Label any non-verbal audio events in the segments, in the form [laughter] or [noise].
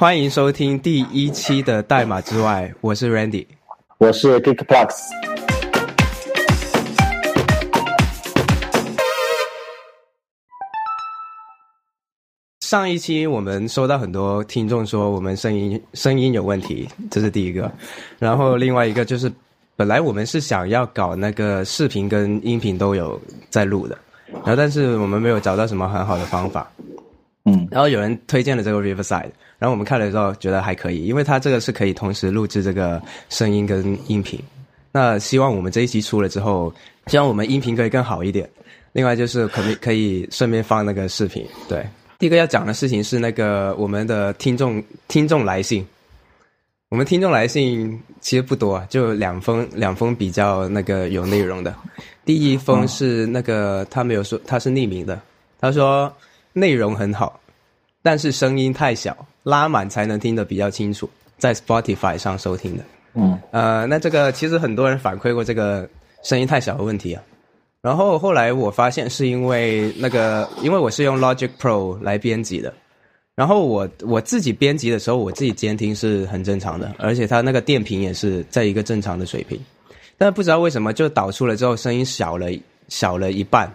欢迎收听第一期的代码之外，我是 Randy，我是 Geekplex。上一期我们收到很多听众说我们声音声音有问题，这是第一个。然后另外一个就是，本来我们是想要搞那个视频跟音频都有在录的，然后但是我们没有找到什么很好的方法。嗯，然后有人推荐了这个 Riverside，然后我们看了之后觉得还可以，因为它这个是可以同时录制这个声音跟音频。那希望我们这一期出了之后，希望我们音频可以更好一点。另外就是可可以顺便放那个视频。对，第一个要讲的事情是那个我们的听众听众来信。我们听众来信其实不多，就两封两封比较那个有内容的。第一封是那个他没有说他是匿名的，他说。内容很好，但是声音太小，拉满才能听得比较清楚。在 Spotify 上收听的，嗯，呃，那这个其实很多人反馈过这个声音太小的问题啊。然后后来我发现是因为那个，因为我是用 Logic Pro 来编辑的，然后我我自己编辑的时候，我自己监听是很正常的，而且它那个电平也是在一个正常的水平，但不知道为什么就导出了之后声音小了小了一半。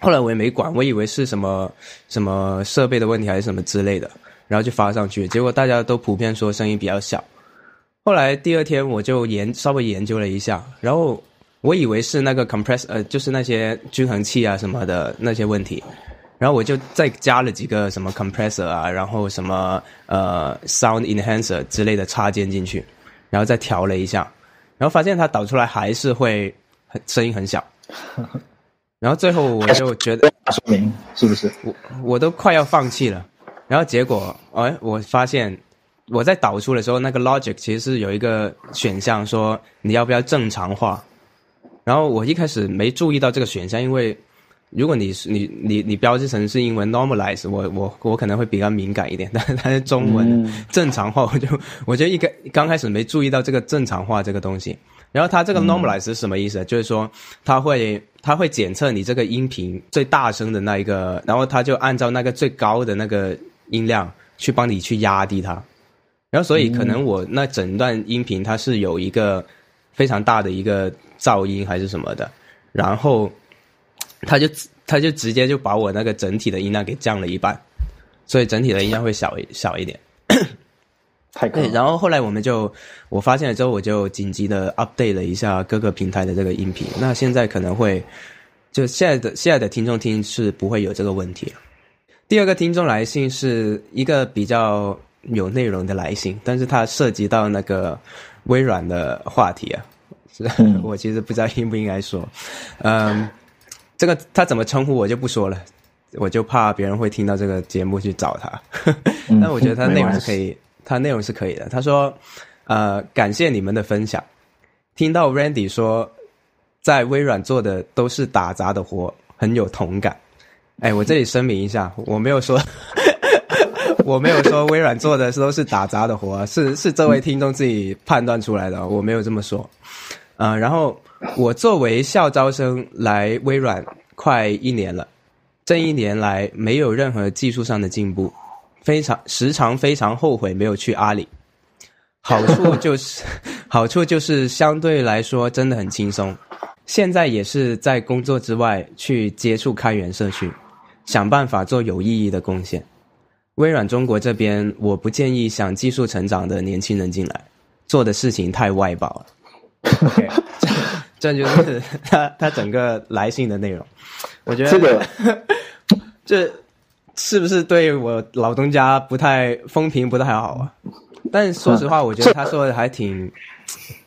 后来我也没管，我以为是什么什么设备的问题还是什么之类的，然后就发上去，结果大家都普遍说声音比较小。后来第二天我就研稍微研究了一下，然后我以为是那个 compress 呃，就是那些均衡器啊什么的那些问题，然后我就再加了几个什么 compressor 啊，然后什么呃 sound enhancer 之类的插件进去，然后再调了一下，然后发现它导出来还是会很声音很小。[laughs] 然后最后我就觉得，说明是不是？我我都快要放弃了。然后结果，哎，我发现我在导出的时候，那个 Logic 其实是有一个选项说你要不要正常化。然后我一开始没注意到这个选项，因为如果你是你你你标志成是英文 normalize，我我我可能会比较敏感一点。但是它是中文正常化，我就我觉得一开刚开始没注意到这个正常化这个东西。然后它这个 normalize 是什么意思？就是说它会它会检测你这个音频最大声的那一个，然后它就按照那个最高的那个音量去帮你去压低它。然后所以可能我那整段音频它是有一个非常大的一个噪音还是什么的，然后它就它就直接就把我那个整体的音量给降了一半，所以整体的音量会小小一点。对，然后后来我们就我发现了之后，我就紧急的 update 了一下各个平台的这个音频。那现在可能会，就现在的现在的听众听是不会有这个问题了。第二个听众来信是一个比较有内容的来信，但是它涉及到那个微软的话题啊，是 [laughs] 我其实不知道应不应该说。嗯，这个他怎么称呼我就不说了，我就怕别人会听到这个节目去找他。[laughs] 但我觉得他内容是可以。他内容是可以的。他说：“呃，感谢你们的分享。听到 Randy 说，在微软做的都是打杂的活，很有同感。哎，我这里声明一下，我没有说，[laughs] 我没有说微软做的都是打杂的活，是是这位听众自己判断出来的，我没有这么说。呃，然后我作为校招生来微软快一年了，这一年来没有任何技术上的进步。”非常时常非常后悔没有去阿里，好处就是 [laughs] 好处就是相对来说真的很轻松。现在也是在工作之外去接触开源社区，想办法做有意义的贡献。微软中国这边，我不建议想技术成长的年轻人进来，做的事情太外包了。OK，[laughs] 这就是他他整个来信的内容。我觉得这个 [laughs] 这。是不是对我老东家不太风评不太好啊？但说实话，我觉得他说的还挺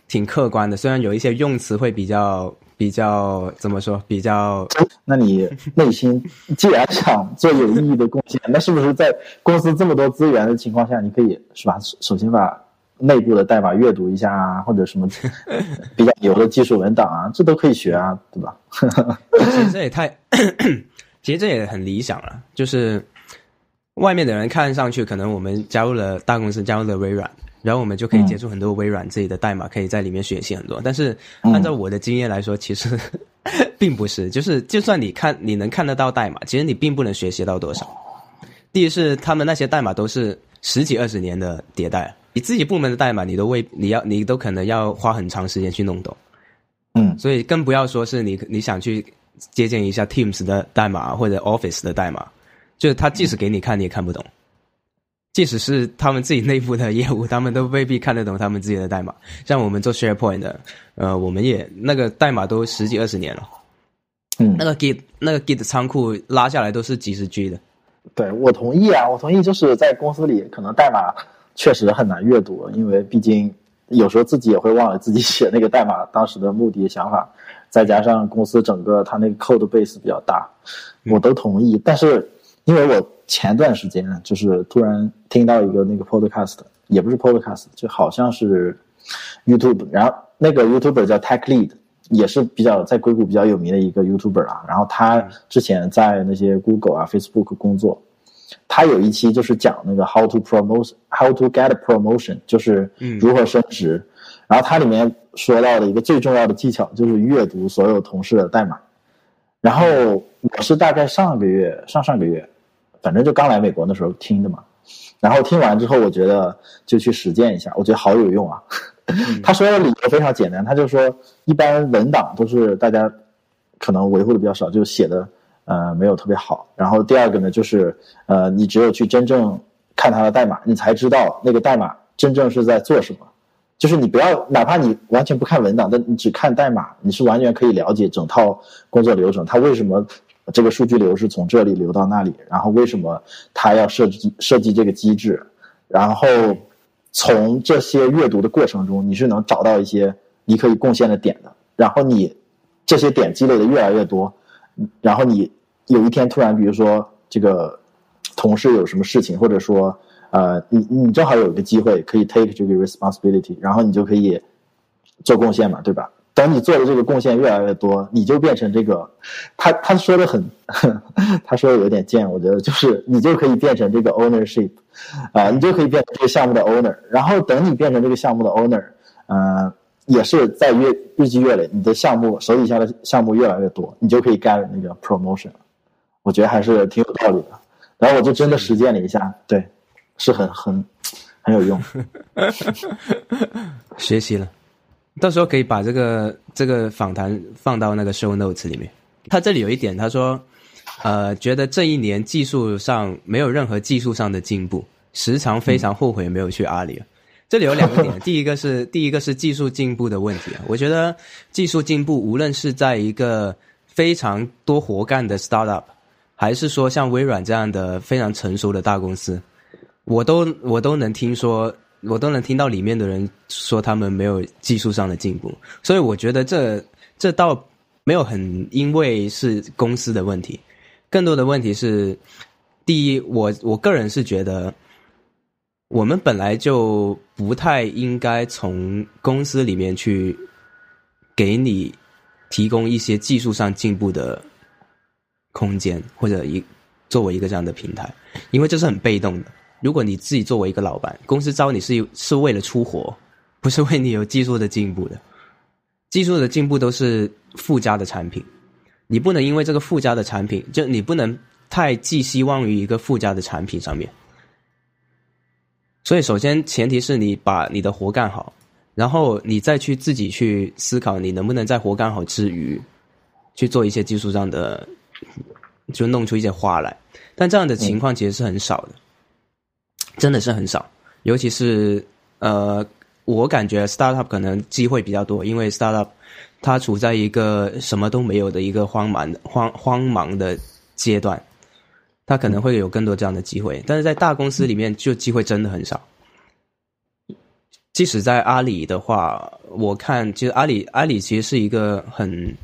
挺客观的，虽然有一些用词会比较比较怎么说比较。[laughs] 那你内心既然想做有意义的贡献，那是不是在公司这么多资源的情况下，你可以是吧？首先把内部的代码阅读一下啊，或者什么 [laughs] 比较牛的技术文档啊，这都可以学啊，对吧？[laughs] 其实这也太。其实这也很理想了，就是外面的人看上去可能我们加入了大公司，加入了微软，然后我们就可以接触很多微软自己的代码，可以在里面学习很多。但是按照我的经验来说，其实 [laughs] 并不是，就是就算你看你能看得到代码，其实你并不能学习到多少。第一是他们那些代码都是十几二十年的迭代，你自己部门的代码你都未你要你都可能要花很长时间去弄懂，嗯所以更不要说是你你想去借鉴一下 Teams 的代码或者 Office 的代码，就是他即使给你看你也看不懂，即使是他们自己内部的业务，他们都未必看得懂他们自己的代码。像我们做 SharePoint 的，呃，我们也那个代码都十几二十年了，嗯那，个 Git 那个 Git 仓库拉下来都是几十 G 的。对我同意啊，我同意，就是在公司里可能代码确实很难阅读，因为毕竟有时候自己也会忘了自己写那个代码当时的目的想法，再加上公司整个它那个 code base 比较大，我都同意。但是因为我前段时间就是突然听到一个那个 podcast，也不是 podcast，就好像是 YouTube，然后那个 YouTuber 叫 Tech Lead。也是比较在硅谷比较有名的一个 YouTuber 啦，然后他之前在那些 Google 啊、Facebook 工作，他有一期就是讲那个 how to promote how to get promotion，就是如何升职。然后它里面说到的一个最重要的技巧就是阅读所有同事的代码。然后我是大概上个月、上上个月，反正就刚来美国那时候听的嘛。然后听完之后，我觉得就去实践一下，我觉得好有用啊。[laughs] 他说的理由非常简单，他就说一般文档都是大家可能维护的比较少，就写的呃没有特别好。然后第二个呢，就是呃你只有去真正看他的代码，你才知道那个代码真正是在做什么。就是你不要，哪怕你完全不看文档，但你只看代码，你是完全可以了解整套工作流程，它为什么这个数据流是从这里流到那里，然后为什么它要设计设计这个机制，然后。从这些阅读的过程中，你是能找到一些你可以贡献的点的。然后你这些点积累的越来越多，然后你有一天突然，比如说这个同事有什么事情，或者说呃，你你正好有一个机会可以 take 这个 responsibility，然后你就可以做贡献嘛，对吧？等你做的这个贡献越来越多，你就变成这个，他他说的很，他说的 [laughs] 有点贱，我觉得就是你就可以变成这个 ownership，啊、你就可以变成这个项目的 owner，然后等你变成这个项目的 owner，呃，也是在越日积月累，你的项目手底下的项目越来越多，你就可以 get 那个 promotion，我觉得还是挺有道理的。然后我就真的实践了一下，对，是很很很有用。[laughs] 学习了，到时候可以把这个这个访谈放到那个 show notes 里面。他这里有一点，他说，呃，觉得这一年技术上没有任何技术上的进步，时常非常后悔没有去阿里了。这里有两个点，[laughs] 第一个是第一个是技术进步的问题啊，我觉得技术进步无论是在一个非常多活干的 startup，还是说像微软这样的非常成熟的大公司，我都我都能听说，我都能听到里面的人说他们没有技术上的进步，所以我觉得这这倒没有很因为是公司的问题，更多的问题是，第一，我我个人是觉得，我们本来就不太应该从公司里面去给你提供一些技术上进步的空间，或者一作为一个这样的平台，因为这是很被动的。如果你自己作为一个老板，公司招你是是为了出活，不是为你有技术的进步的。技术的进步都是附加的产品，你不能因为这个附加的产品，就你不能太寄希望于一个附加的产品上面。所以，首先前提是你把你的活干好，然后你再去自己去思考，你能不能在活干好之余，去做一些技术上的，就弄出一些花来。但这样的情况其实是很少的，真的是很少。尤其是呃，我感觉 startup 可能机会比较多，因为 startup 它处在一个什么都没有的一个慌忙的荒荒茫的阶段。他可能会有更多这样的机会，但是在大公司里面，就机会真的很少。即使在阿里的话，我看其实阿里阿里其实是一个很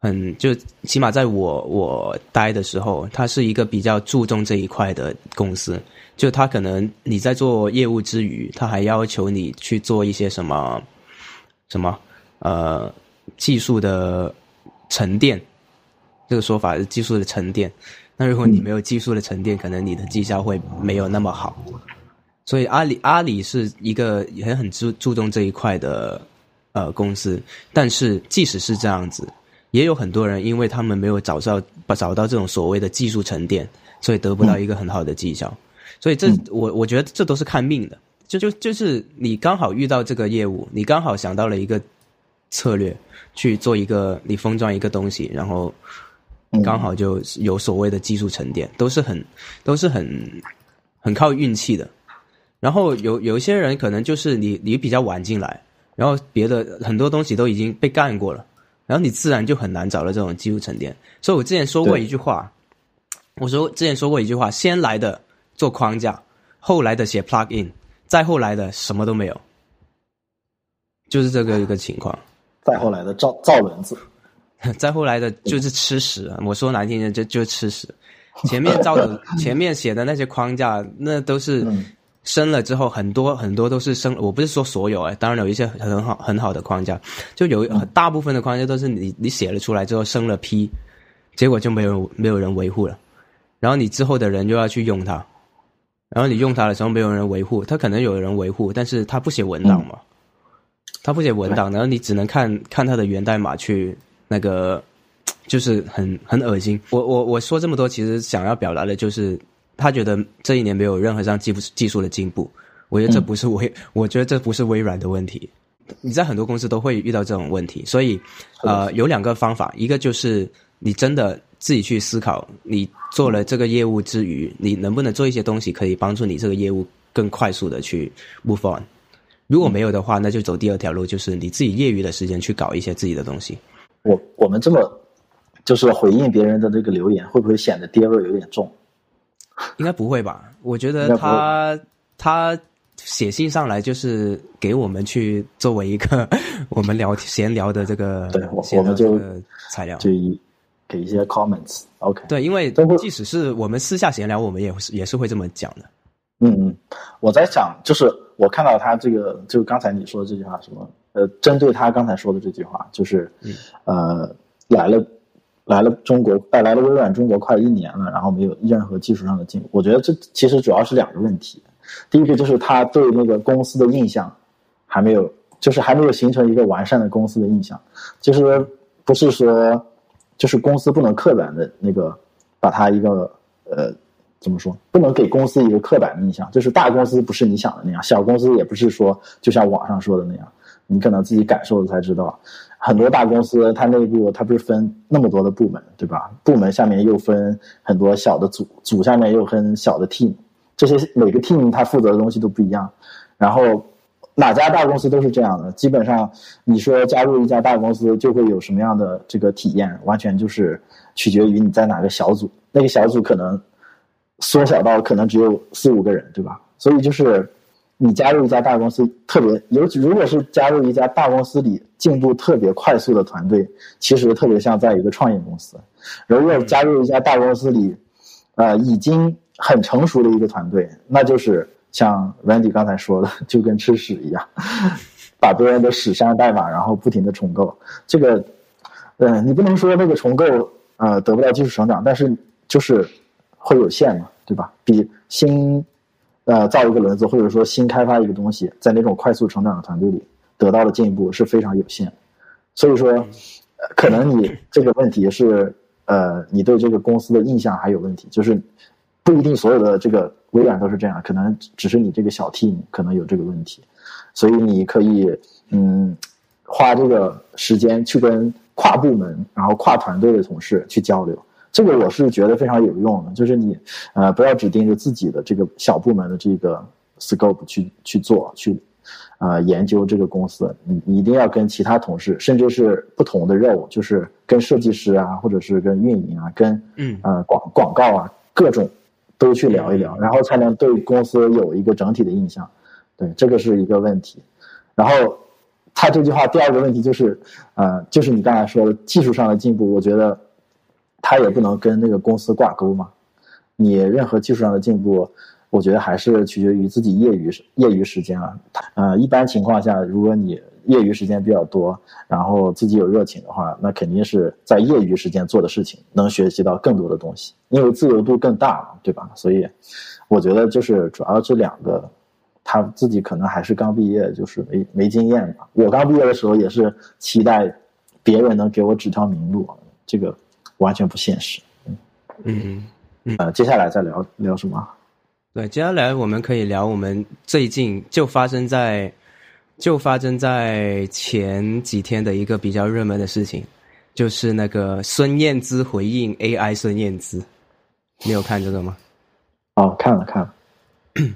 很就起码在我我待的时候，它是一个比较注重这一块的公司。就他可能你在做业务之余，他还要求你去做一些什么什么呃技术的沉淀，这个说法是技术的沉淀。那如果你没有技术的沉淀，可能你的绩效会没有那么好。所以阿里阿里是一个也很注注重这一块的呃公司，但是即使是这样子，也有很多人因为他们没有找到找到这种所谓的技术沉淀，所以得不到一个很好的绩效。所以这、我我觉得这都是看命的，就就就是你刚好遇到这个业务，你刚好想到了一个策略去做一个你封装一个东西，然后刚好就有所谓的技术沉淀，都是很都是很很靠运气的。然后有有一些人可能就是你你比较晚进来，然后别的很多东西都已经被干过了，然后你自然就很难找到这种技术沉淀。所以我之前说过一句话，我说之前说过一句话：先来的做框架，后来的写 plug in，再后来的什么都没有，就是这个一个情况。再后来的造造轮子，[laughs] 再后来的就是吃屎。我说难听点就就吃屎。[laughs] 前面造的前面写的那些框架，那都是。生了之后，很多很多都是生，我不是说所有哎，当然有一些很好很好的框架，就有大部分的框架都是你你写了出来之后生了批，结果就没有没有人维护了，然后你之后的人又要去用它，然后你用它的时候没有人维护，它可能有人维护，但是它不写文档嘛，他不写文档，然后你只能看看它的源代码去那个，就是很很恶心。我我我说这么多，其实想要表达的就是。他觉得这一年没有任何上技术技术的进步，我觉得这不是微，我觉得这不是微软的问题。你在很多公司都会遇到这种问题，所以呃，有两个方法，一个就是你真的自己去思考，你做了这个业务之余，你能不能做一些东西可以帮助你这个业务更快速的去 move on。如果没有的话，那就走第二条路，就是你自己业余的时间去搞一些自己的东西。我我们这么就是回应别人的这个留言，会不会显得爹味有点重？应该不会吧？我觉得他他写信上来就是给我们去作为一个 [laughs] 我们聊闲聊的这个对，我们就材料，就给一些 comments。OK，对，因为即使是我们私下闲聊，我们也是也是会这么讲的。嗯嗯，我在想，就是我看到他这个，就刚才你说的这句话，什么呃，针对他刚才说的这句话，就是呃来了。来了中国，带来了微软中国快一年了，然后没有任何技术上的进步。我觉得这其实主要是两个问题。第一个就是他对那个公司的印象还没有，就是还没有形成一个完善的公司的印象。就是不是说，就是公司不能刻板的那个把它一个呃怎么说，不能给公司一个刻板的印象。就是大公司不是你想的那样，小公司也不是说就像网上说的那样，你可能自己感受了才知道。很多大公司，它内部它不是分那么多的部门，对吧？部门下面又分很多小的组，组下面又分小的 team，这些每个 team 它负责的东西都不一样。然后哪家大公司都是这样的，基本上你说加入一家大公司就会有什么样的这个体验，完全就是取决于你在哪个小组，那个小组可能缩小到可能只有四五个人，对吧？所以就是。你加入一家大公司，特别尤其如果是加入一家大公司里进步特别快速的团队，其实特别像在一个创业公司；如果加入一家大公司里，呃，已经很成熟的一个团队，那就是像 Randy 刚才说的，就跟吃屎一样，把别人的屎删代码，然后不停的重构。这个，嗯，你不能说那个重构呃得不到技术成长，但是就是会有限嘛，对吧？比新。呃，造一个轮子，或者说新开发一个东西，在那种快速成长的团队里得到的进步是非常有限。所以说，可能你这个问题是，呃，你对这个公司的印象还有问题，就是不一定所有的这个微软都是这样，可能只是你这个小 team 可能有这个问题。所以你可以，嗯，花这个时间去跟跨部门，然后跨团队的同事去交流。这个我是觉得非常有用的，就是你，呃，不要只盯着自己的这个小部门的这个 scope 去去做，去，呃，研究这个公司，你你一定要跟其他同事，甚至是不同的任务，就是跟设计师啊，或者是跟运营啊，跟，嗯，呃，广广告啊，各种都去聊一聊，然后才能对公司有一个整体的印象。对，这个是一个问题。然后他这句话第二个问题就是，呃，就是你刚才说的技术上的进步，我觉得。他也不能跟那个公司挂钩嘛，你任何技术上的进步，我觉得还是取决于自己业余业余时间啊。呃，一般情况下，如果你业余时间比较多，然后自己有热情的话，那肯定是在业余时间做的事情能学习到更多的东西，因为自由度更大嘛，对吧？所以，我觉得就是主要这两个，他自己可能还是刚毕业，就是没没经验吧。我刚毕业的时候也是期待别人能给我指条明路，这个。完全不现实，嗯嗯呃，接下来再聊聊什么？对，接下来我们可以聊我们最近就发生在就发生在前几天的一个比较热门的事情，就是那个孙燕姿回应 AI 孙燕姿，你有看这个吗？哦，看了看了。[clears throat]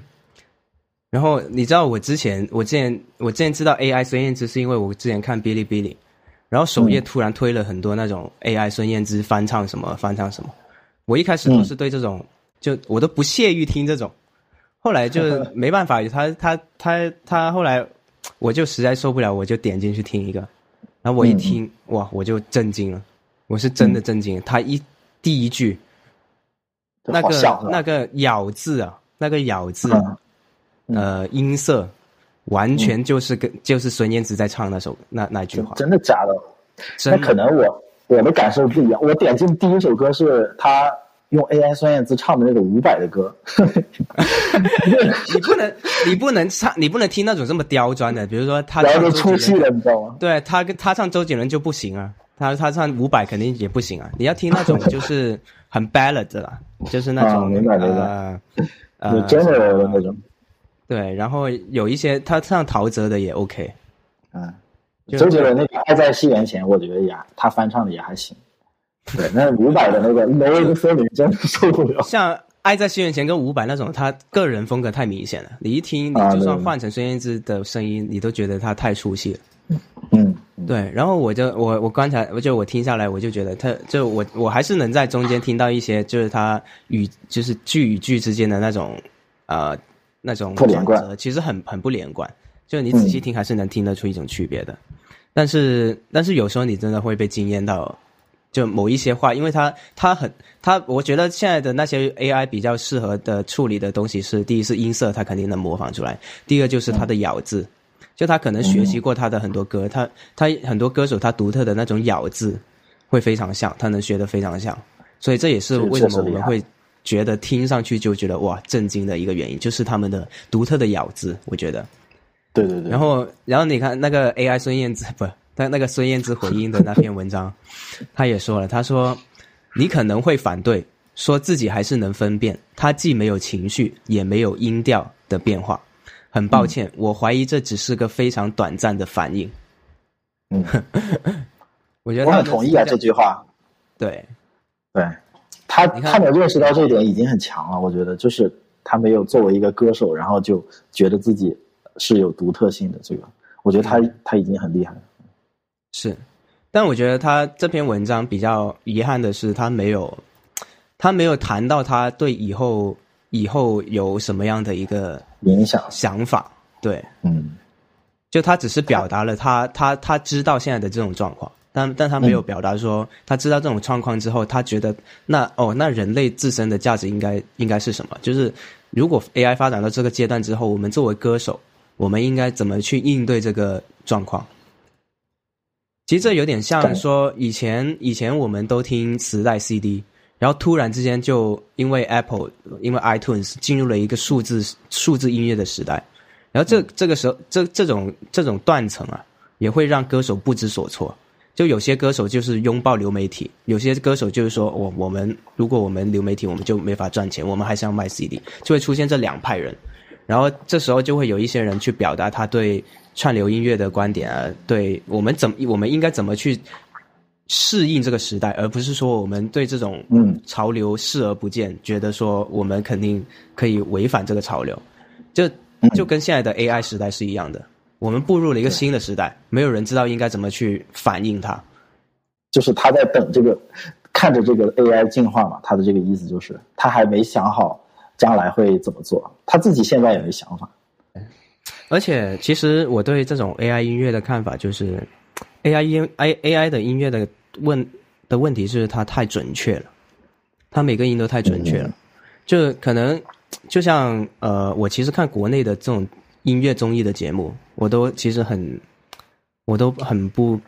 然后你知道我之前我之前我之前知道 AI 孙燕姿是因为我之前看哔哩哔哩，然后首页突然推了很多那种 AI 孙燕姿翻唱什么翻唱什么，我一开始都是对这种、就我都不屑于听这种，后来就没办法，他他他他后来我就实在受不了，我就点进去听一个，然后我一听、哇，我就震惊了，我是真的震惊了，他一第一句那个那个咬字啊，那个咬字啊。嗯。呃，音色完全就是跟、就是孙燕姿在唱那首那那句话，真的假的？真的那可能我我的感受不一样。我点进第一首歌是他用 AI 孙燕姿唱的那个伍佰的歌，[laughs] 你不能你不能唱你不能听那种这么刁钻的，比如说他然唱就出戏杰伦，了，你知道吗？对他跟他唱周杰伦就不行啊，他他唱伍佰肯定也不行啊，你要听那种 [laughs] 就是很 ballad 的啦，就是那种、啊明白明白呃就呃 general 的那种。对，然后有一些他唱陶喆的也 OK，嗯，周杰伦那个《爱在西元前》，我觉得也他翻唱的也还行。对，那伍佰的那个《挪威的森林》真的受不了。像《爱在西元前》跟伍佰那种，他个人风格太明显了。你一听，你啊就算换成孙燕姿的声音，你都觉得他太出戏了。嗯，对，然后我就我我刚才我就我听下来，我就觉得他就我我还是能在中间听到一些，就是他与就是句与句之间的那种呃那种不连贯转折，其实很很不连贯。就你仔细听，还是能听得出一种区别的。但是但是有时候你真的会被惊艳到，就某一些话，因为它它很它，我觉得现在的那些 AI 比较适合的处理的东西是，第一是音色，它肯定能模仿出来；第二就是它的咬字，就他可能学习过他的很多歌，他他很多歌手他独特的那种咬字会非常像，他能学得非常像，所以这也是为什么我们会觉得听上去就觉得哇震惊的一个原因，就是他们的独特的咬字，我觉得。对对对。然后，然后你看那个 AI 孙燕姿不，他那个孙燕姿回应的那篇文章，他也说了，他说你可能会反对，说自己还是能分辨，他既没有情绪，也没有音调的变化。很抱歉，我怀疑这只是个非常短暂的反应。嗯，[laughs] 我觉得我很同意啊这句话。对，对他，他能认识到这一点已经很强了。我觉得，就是他没有作为一个歌手，然后就觉得自己是有独特性的。这个，我觉得他他已经很厉害了。是，但我觉得他这篇文章比较遗憾的是，他没有，他没有谈到他对以后以后有什么样的一个影响，想法。对，嗯，就他只是表达了他他他知道现在的这种状况，但但他没有表达说他知道这种状况之后，他觉得那哦，那人类自身的价值应该应该是什么？就是如果 AI 发展到这个阶段之后，我们作为歌手，我们应该怎么去应对这个状况？其实这有点像说以前以前我们都听磁带 CD，然后突然之间就因为 Apple 因为 iTunes 进入了一个数字数字音乐的时代，然后这这个时候这这种这种断层啊，也会让歌手不知所措。就有些歌手就是拥抱流媒体，有些歌手就是说我我们如果我们流媒体我们就没法赚钱，我们还是要卖 CD，就会出现这两派人。然后这时候就会有一些人去表达他对串流音乐的观点啊，对我们怎么我们应该怎么去适应这个时代，而不是说我们对这种嗯潮流视而不见，觉得说我们肯定可以违反这个潮流，就就跟现在的 AI 时代是一样的。我们步入了一个新的时代，没有人知道应该怎么去反应它。就是他在等这个，看着这个 AI 进化嘛。他的这个意思就是他还没想好将来会怎么做，他自己现在也没想法。而且，其实我对这种 AI 音乐的看法就是，AI 音 A AI 的音乐的问的问题是它太准确了，它每个音都太准确了，就可能就像呃，我其实看国内的这种音乐综艺的节目，我都其实很，我都很不。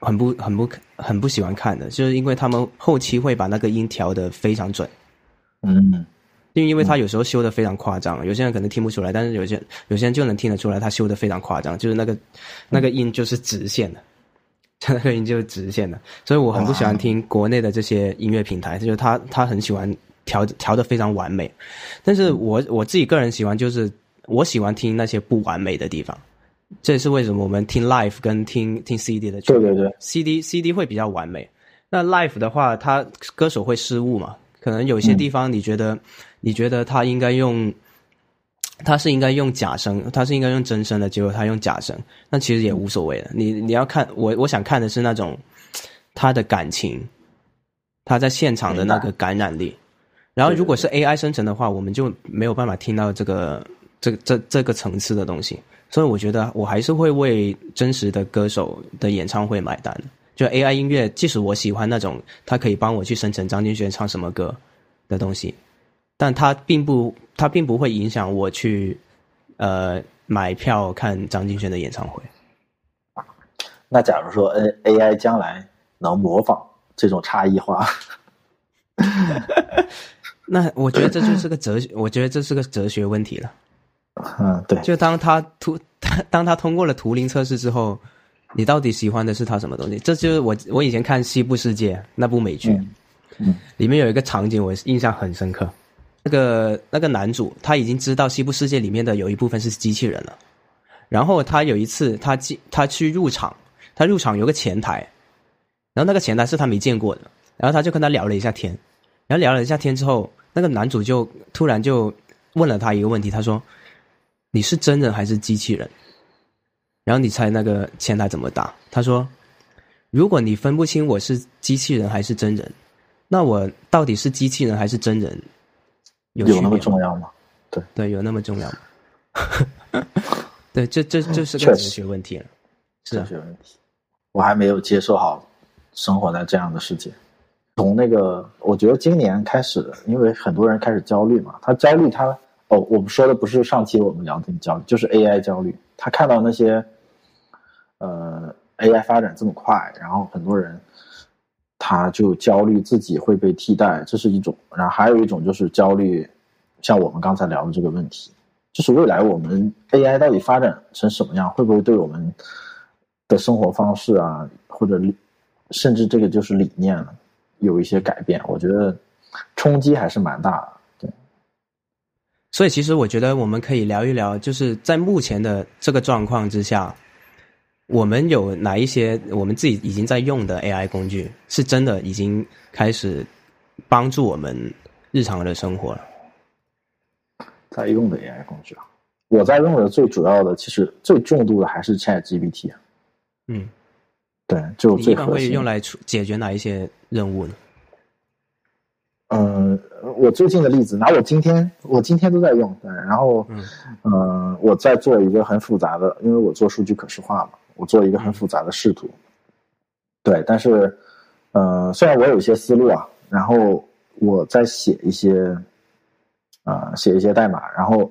很不很不很不喜欢看的，就是因为他们后期会把那个音调的非常准，嗯，因为因为他有时候修的非常夸张，有些人可能听不出来，但是有些有些人就能听得出来，他修的非常夸张，就是那个那个音就是直线的，[laughs] 那个音就是直线的，所以我很不喜欢听国内的这些音乐平台，就是他他很喜欢调调的非常完美。但是我我自己个人喜欢，就是我喜欢听那些不完美的地方。这也是为什么我们听 live 跟听听 CD 的区别。对对对，CD CD 会比较完美。那 live 的话，他歌手会失误嘛？可能有些地方你觉得，你觉得他应该用，他是应该用假声，他是应该用真声的，结果他用假声，那其实也无所谓的。你你要看我，我想看的是那种他的感情，他在现场的那个感染力。然后如果是 AI 生成的话，我们就没有办法听到这个这这这个层次的东西。所以我觉得我还是会为真实的歌手的演唱会买单。就 AI 音乐，即使我喜欢那种，它可以帮我去生成张敬轩唱什么歌的东西，但它并不，它并不会影响我去呃买票看张敬轩的演唱会。那假如说 N AI 将来能模仿这种差异化，[laughs] 那我觉得这就是个哲学，我觉得这是个哲学问题了。嗯，对。就当他图，当他通过了图灵测试之后。你到底喜欢的是他什么东西？这就是我我以前看《西部世界》那部美剧，嗯，里面有一个场景我印象很深刻。那个那个男主他已经知道《西部世界》里面的有一部分是机器人了，然后他有一次他进他去入场，他入场有个前台，然后那个前台是他没见过的，然后他就跟他聊了一下天，然后聊了一下天之后，那个男主就突然就问了他一个问题，他说：“你是真人还是机器人？”然后你猜那个前台怎么答？他说：“如果你分不清我是机器人还是真人，那我到底是机器人还是真人？有那么重要吗？对对，有那么重要吗？[laughs] 对，这这这是个哲学问题了，哲学问题。我还没有接受好生活在这样的世界。从那个，我觉得今年开始，因为很多人开始焦虑嘛，他焦虑，他哦，我们说的不是上期我们聊的焦虑，就是 AI 焦虑，他看到那些。”呃，AI 发展这么快，然后很多人他就焦虑自己会被替代，这是一种；然后还有一种就是焦虑，像我们刚才聊的这个问题，就是未来我们 AI 到底发展成什么样，会不会对我们的生活方式啊，或者甚至这个就是理念有一些改变？我觉得冲击还是蛮大的。对，所以其实我觉得我们可以聊一聊，就是在目前的这个状况之下。我们有哪一些我们自己已经在用的 AI 工具，是真的已经开始帮助我们日常的生活了？在用的 AI 工具啊，我在用的最主要的，其实最重度的还是 ChatGPT 啊。嗯，对，就一般会用来解决哪一些任务呢？嗯，我最近的例子，拿我今天，我今天都在用。对，然后，嗯，我在做一个很复杂的，因为我做数据可视化嘛。我做一个很复杂的视图，对，但是，呃，虽然我有一些思路啊，然后我在写一些，啊，写一些代码，然后，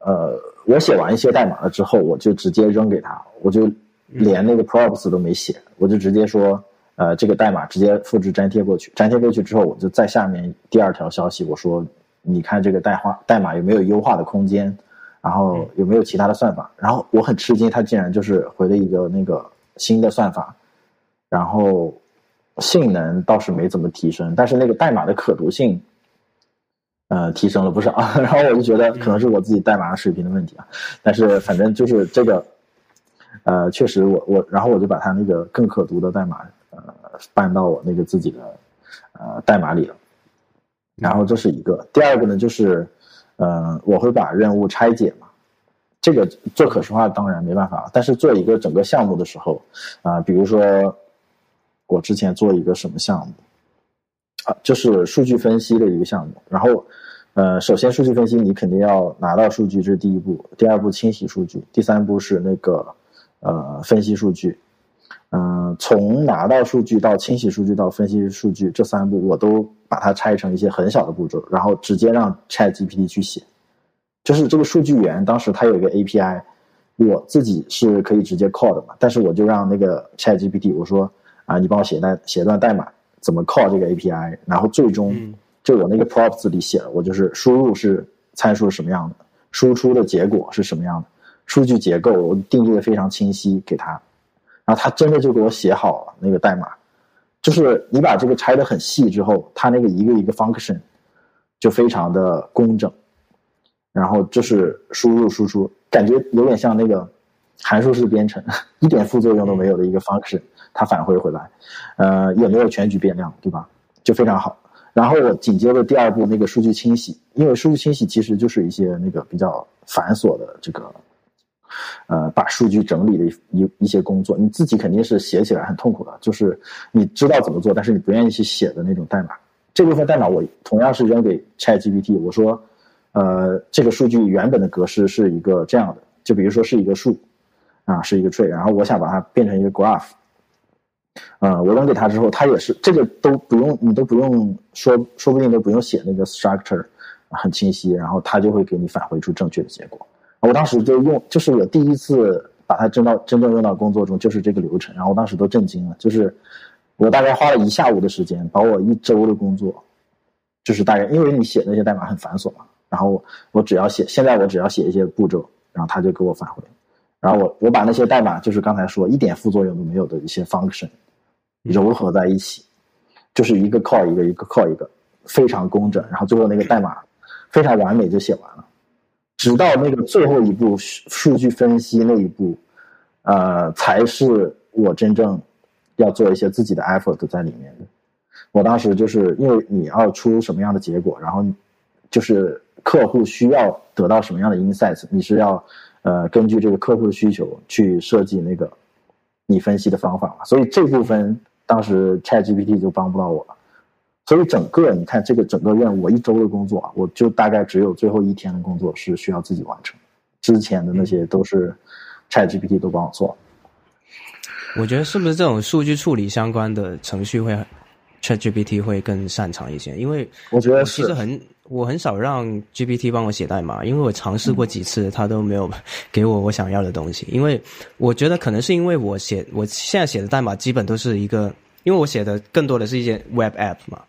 呃，我写完一些代码了之后，我就直接扔给他，我就连那个 props 都没写，我就直接说，呃，这个代码直接复制粘贴过去，粘贴过去之后，我就在下面第二条消息，我说，你看这个代化代码有没有优化的空间？然后有没有其他的算法？然后我很吃惊，他竟然就是回了一个那个新的算法，然后性能倒是没怎么提升，但是那个代码的可读性，呃，提升了不少。[laughs] 然后我就觉得可能是我自己代码水平的问题啊，但是反正就是这个，呃，确实我我，然后我就把它那个更可读的代码呃搬到我那个自己的呃代码里了。然后这是一个，第二个呢就是。嗯，我会把任务拆解嘛，这个做可视化当然没办法，但是做一个整个项目的时候，啊，比如说我之前做一个什么项目，啊，就是数据分析的一个项目，然后，呃，首先数据分析你肯定要拿到数据，这是第一步，第二步清洗数据，第三步是那个呃分析数据。嗯，从拿到数据到清洗数据到分析数据这三步，我都把它拆成一些很小的步骤，然后直接让 Chat GPT 去写。就是这个数据源，当时它有一个 API，我自己是可以直接 call 的嘛，但是我就让那个 Chat GPT 我说啊，你帮我写段写段代码，怎么 call 这个 API，然后最终就我那个 props 里写了，我就是输入是参数是什么样的，输出的结果是什么样的，数据结构我定义的非常清晰给他。然后他真的就给我写好了那个代码，就是你把这个拆的很细之后，他那个一个一个 function，就非常的工整，然后就是输入输出，感觉有点像那个函数式编程，一点副作用都没有的一个 function，它返回回来，呃，也没有全局变量，对吧？就非常好。然后我紧接着第二步那个数据清洗，因为数据清洗其实就是一些那个比较繁琐的这个，呃，把数据整理的一一些工作，你自己肯定是写起来很痛苦的，就是你知道怎么做，但是你不愿意去写的那种代码。这部分代码我同样是扔给 ChatGPT，我说，呃，这个数据原本的格式是一个这样的，就比如说是一个数，啊，是一个 tree，然后我想把它变成一个 graph，呃，我扔给他之后，他也是这个都不用，你都不用说，说不定都不用写那个 structure，很清晰，然后他就会给你返回出正确的结果。我当时就用，就是我第一次把它真到真正用到工作中，就是这个流程，然后我当时都震惊了，就是。我大概花了一下午的时间，把我一周的工作，就是大概，因为你写那些代码很繁琐嘛，然后我只要写，现在我只要写一些步骤，然后他就给我返回，然后我我把那些代码，就是刚才说一点副作用都没有的一些 function，糅合在一起，就是一个 call 一个，一个 call 一个，非常工整，然后最后那个代码非常完美就写完了，直到那个最后一步数据分析那一步，呃，才是我真正。要做一些自己的 effort 在里面的，我当时就是因为你要出什么样的结果，然后就是客户需要得到什么样的 insights，你是要呃根据这个客户的需求去设计那个你分析的方法嘛。所以这部分当时 ChatGPT 就帮不到我了。所以整个你看这个整个任务，我一周的工作，我就大概只有最后一天的工作是需要自己完成，之前的那些都是 ChatGPT 都帮我做。我觉得是不是这种数据处理相关的程序会，ChatGPT 会更擅长一些？因为我觉得其实很我很少让 GPT 帮我写代码，因为我尝试过几次，它都没有 [laughs] 给我我想要的东西。因为我觉得可能是因为我写我现在写的代码基本都是一个，因为我写的更多的是一些 Web App 嘛，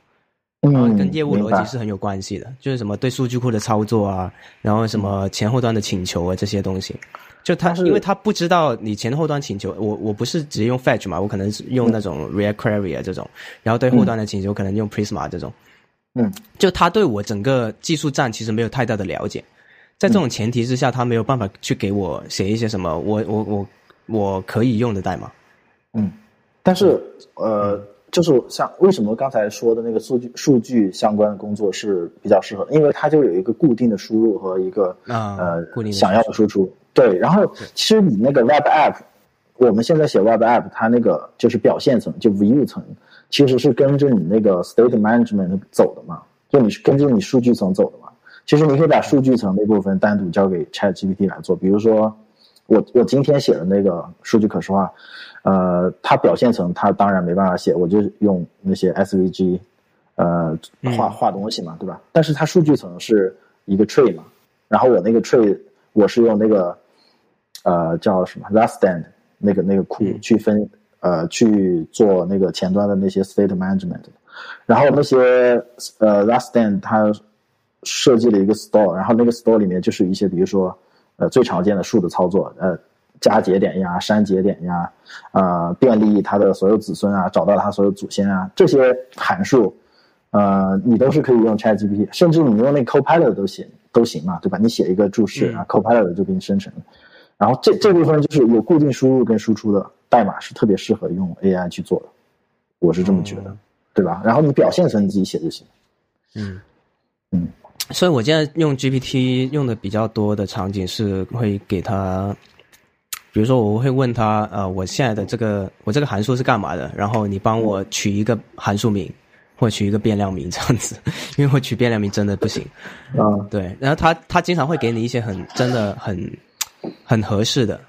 然后跟业务逻辑是很有关系的，就是什么对数据库的操作啊，然后什么前后端的请求啊这些东西。就他，因为他不知道你前后端请求，我我不是直接用 fetch 嘛，我可能是用那种 React Query 啊这种，然后对后端的请求可能用 Prisma 这种，嗯，就他对我整个技术栈其实没有太大的了解，在这种前提之下，他没有办法去给我写一些什么我我我我可以用的代码，嗯，但是呃，就是像为什么刚才说的那个数据数据相关的工作是比较适合，因为它就有一个固定的输入和一个呃想要的输出。对，然后其实你那个 Web App，我们现在写 Web App，它那个就是表现层，就 View 层，其实是跟着你那个 State Management 走的嘛，就你是跟着你数据层走的嘛。其实你可以把数据层那部分单独交给 Chat GPT 来做，比如说我我今天写的那个数据可视化，呃，它表现层它当然没办法写，我就用那些 SVG，呃，画画东西嘛，对吧？但是它数据层是一个 Tree 嘛，然后我那个 Tree 我是用那个。呃，叫什么 last stand 那个那个库去分呃去做那个前端的那些 state management，然后那些呃 last stand 它设计了一个 store，然后那个 store 里面就是一些比如说呃最常见的数的操作，呃加节点呀、删节点呀，呃便利它的所有子孙啊，找到它所有祖先啊，这些函数，呃你都是可以用 ChatGPT，甚至你用那 Copilot 都行都行嘛，对吧？你写一个注释啊，Copilot 就给你生成。然后这这部分就是有固定输入跟输出的代码是特别适合用 AI 去做的，我是这么觉得，对吧？然后你表现成你自己写就行。嗯嗯，所以我现在用 GPT 用的比较多的场景是会给他，比如说我会问他，呃，我现在的这个我这个函数是干嘛的？然后你帮我取一个函数名或取一个变量名这样子，[laughs] 因为我取变量名真的不行。啊，对，然后他他经常会给你一些很真的很。很合适的，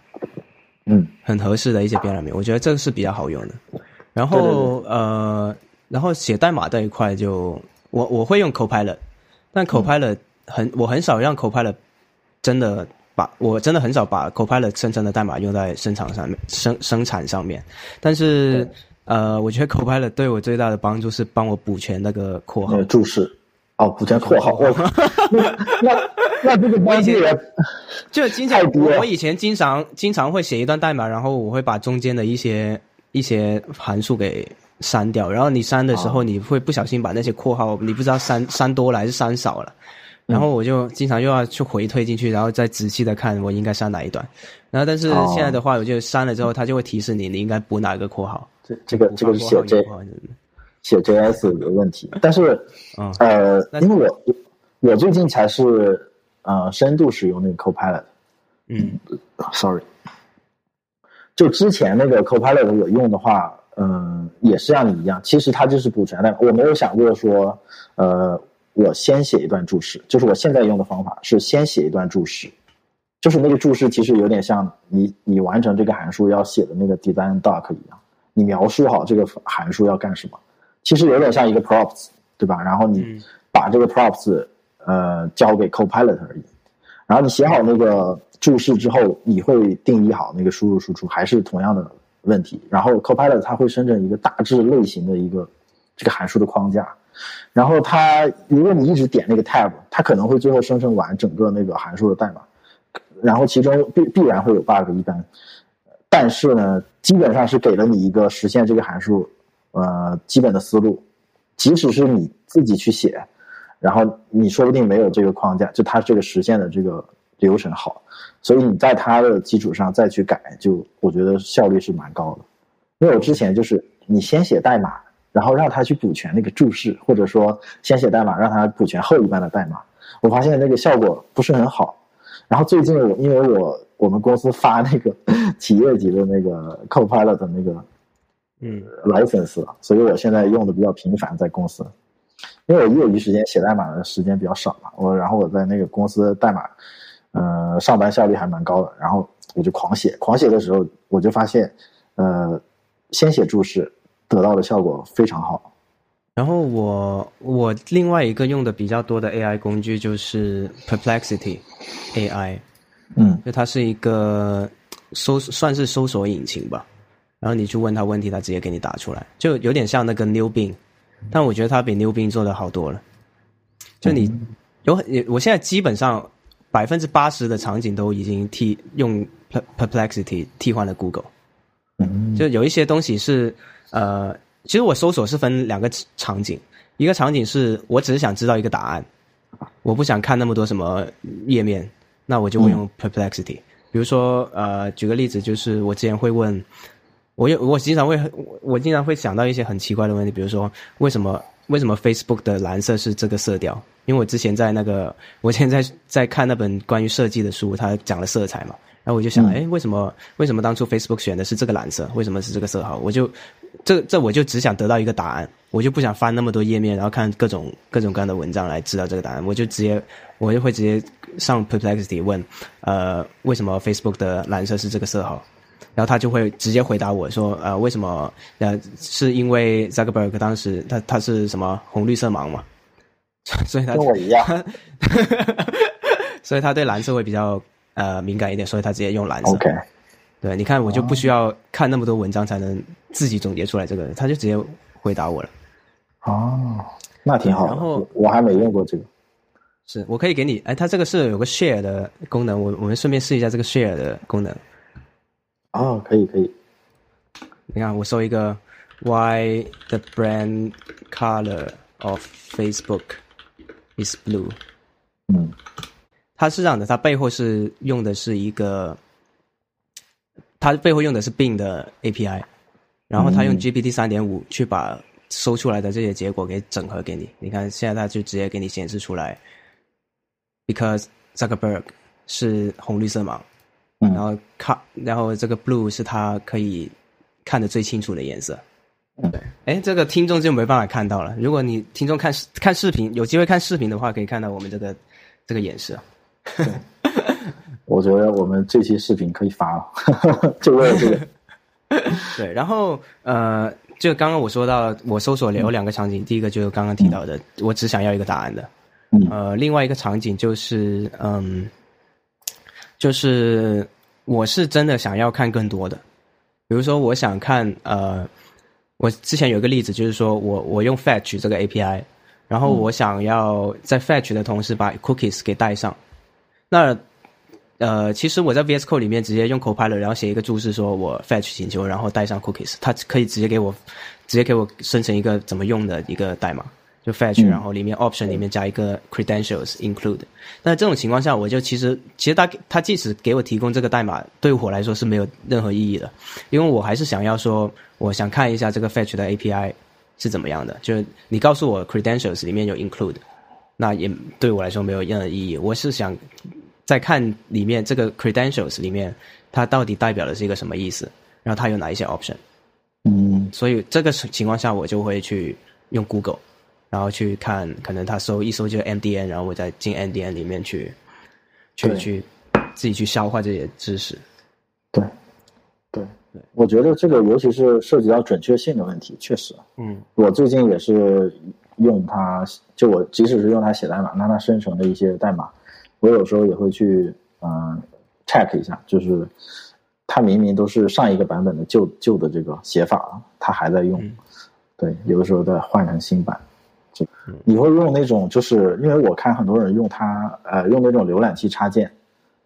嗯，很合适的一些变量名，我觉得这个是比较好用的。然后呃，然后写代码这一块，就我我会用 Copilot，但 Copilot 很我很少让 Copilot 真的把我真的很少把 Copilot 生成的代码用在生产上面生生产上面。但是呃，我觉得 Copilot 对我最大的帮助是帮我补全那个括号。注释。哦，补全括号，[laughs] 那那那这个关系就经常我我以前经常经常会写一段代码，然后我会把中间的一些一些函数给删掉，然后你删的时候，哦。你会不小心把那些括号，你不知道删删多了还是删少了。然后我就经常又要去回退进去，然后再仔细的看我应该删哪一段。然后但是哦现在的话，我就删了之后，它就会提示你你应该补哪个括号。这这个这个是写补发括 J 号有括号写 JS 有问题，但是嗯。呃，那因为我我最近才是呃深度使用那个 Copilot，嗯 sorry，就之前那个 Copilot 我用的话，嗯、也是像你一样，其实它就是补全代码。我没有想过说，呃，我先写一段注释，就是我现在用的方法是先写一段注释，就是那个注释其实有点像你你完成这个函数要写的那个 design doc 一样，你描述好这个函数要干什么，其实有点像一个 props，对吧？然后你嗯把这个 props 呃交给 Copilot 而已。然后你写好那个注释之后，你会定义好那个输入输出，还是同样的问题。然后 Copilot 它会生成一个大致类型的一个这个函数的框架，然后它如果你一直点那个 tab，它可能会最后生成完整个那个函数的代码，然后其中必必然会有 bug 一般，但是呢，基本上是给了你一个实现这个函数呃基本的思路，即使是你自己去写。然后你说不定没有这个框架，就它这个实现的这个流程好，所以你在它的基础上再去改，就我觉得效率是蛮高的。因为我之前就是你先写代码，然后让它去补全那个注释，或者说先写代码让它补全后一半的代码，我发现那个效果不是很好。然后最近我因为我我们公司发那个企业级的那个 Copilot 的那个嗯 license，所以我现在用的比较频繁，在公司。因为我业余时间写代码的时间比较少嘛，我然后我在那个公司代码，呃，上班效率还蛮高的，然后我就狂写，狂写的时候我就发现，呃，先写注释得到的效果非常好。然后我我另外一个用的比较多的 AI 工具就是 Perplexity AI，嗯就它是一个搜算是搜索引擎吧。然后你去问他问题，他直接给你打出来，就有点像那个 New Bing，但我觉得它比 New Bing 做的好多了。就你有很，我现在基本上百分之八十的场景都已经替用 Per- Perplexity 替换了 Google。嗯就有一些东西是呃，其实我搜索是分两个场景，一个场景是我只是想知道一个答案，我不想看那么多什么页面，那我就会用 Perplexity。比如说呃，举个例子，就是我之前会问，我有我经常会我我经常会想到一些很奇怪的问题，比如说为什么为什么 Facebook 的蓝色是这个色调？因为我之前在那个 [laughs] 我现在在在看那本关于设计的书，它讲了色彩嘛。然后我就想，嗯哎、为什么为什么当初 Facebook 选的是这个蓝色？为什么是这个色号？我就这这我就只想得到一个答案，我就不想翻那么多页面，然后看各种各种各样的文章来知道这个答案。我就直接我就会直接上 Perplexity 问，呃，为什么 Facebook 的蓝色是这个色号？然后他就会直接回答我说，呃，为什么？呃，是因为 Zuckerberg 当时他他是什么红绿色盲嘛，[laughs] 所以他跟我一样。[laughs] 所以他对蓝色会比较呃敏感一点，所以他直接用蓝色。OK，对，你看我就不需要看那么多文章才能自己总结出来这个，他就直接回答我了。哦，那挺好。然后我我还没用过这个。是我可以给你，哎，它这个是有个 share 的功能，我我们顺便试一下这个 share 的功能。哦，可以可以。你看，我搜一个 Why the brand color of Facebook is blue。嗯它是这样的，它背后是用的是一个，它背后用的是 Bing 的 API，然后它用嗯 GPT 三点五去把搜出来的这些结果给整合给你。你看，现在它就直接给你显示出来，because Zuckerberg 是红绿色盲，嗯然后看，然后这个 blue 是它可以看得最清楚的颜色。嗯对，哎，这个听众就没办法看到了。如果你听众看视看视频，有机会看视频的话，可以看到我们这个这个演示啊。我觉得我们这期视频可以发了，[laughs] 就为了这个。[laughs] 对，然后呃，就刚刚我说到，我搜索有两个场景，第一个就是刚刚提到的，我只想要一个答案的。嗯呃，另外一个场景就是，嗯，就是我是真的想要看更多的，比如说我想看，呃，我之前有一个例子，就是说我我用 Fetch 这个 API，然后我想要在 Fetch 的同时把 cookies 给带上，那呃，其实我在 VS Code 里面直接用 Copilot，然后写一个注释，说我 fetch 请求，然后带上 cookies，它可以直接给我直接给我生成一个怎么用的一个代码，就 fetch，、嗯然后里面 option 里面加一个 credentials include。那这种情况下，我就其实其实他他即使给我提供这个代码，对我来说是没有任何意义的，因为我还是想要说，我想看一下这个 fetch 的 API 是怎么样的，就是你告诉我 credentials 里面有 include，那也对我来说没有任何意义。我是想再看里面这个 credentials 里面它到底代表的是一个什么意思，然后它有哪一些 option。嗯所以这个情况下，我就会去用 Google，然后去看，可能他搜一搜就是 MDN，然后我再进 MDN 里面去，去去自己去消化这些知识。对，对对，我觉得这个尤其是涉及到准确性的问题，确实，嗯我最近也是用它，就我即使是用它写代码，那它生成的一些代码，我有时候也会去嗯、呃 check 一下，就是它明明都是上一个版本的旧旧的这个写法，它还在用，嗯对，有的时候再换成新版。就你会用那种，就是因为我看很多人用它，呃，用那种浏览器插件，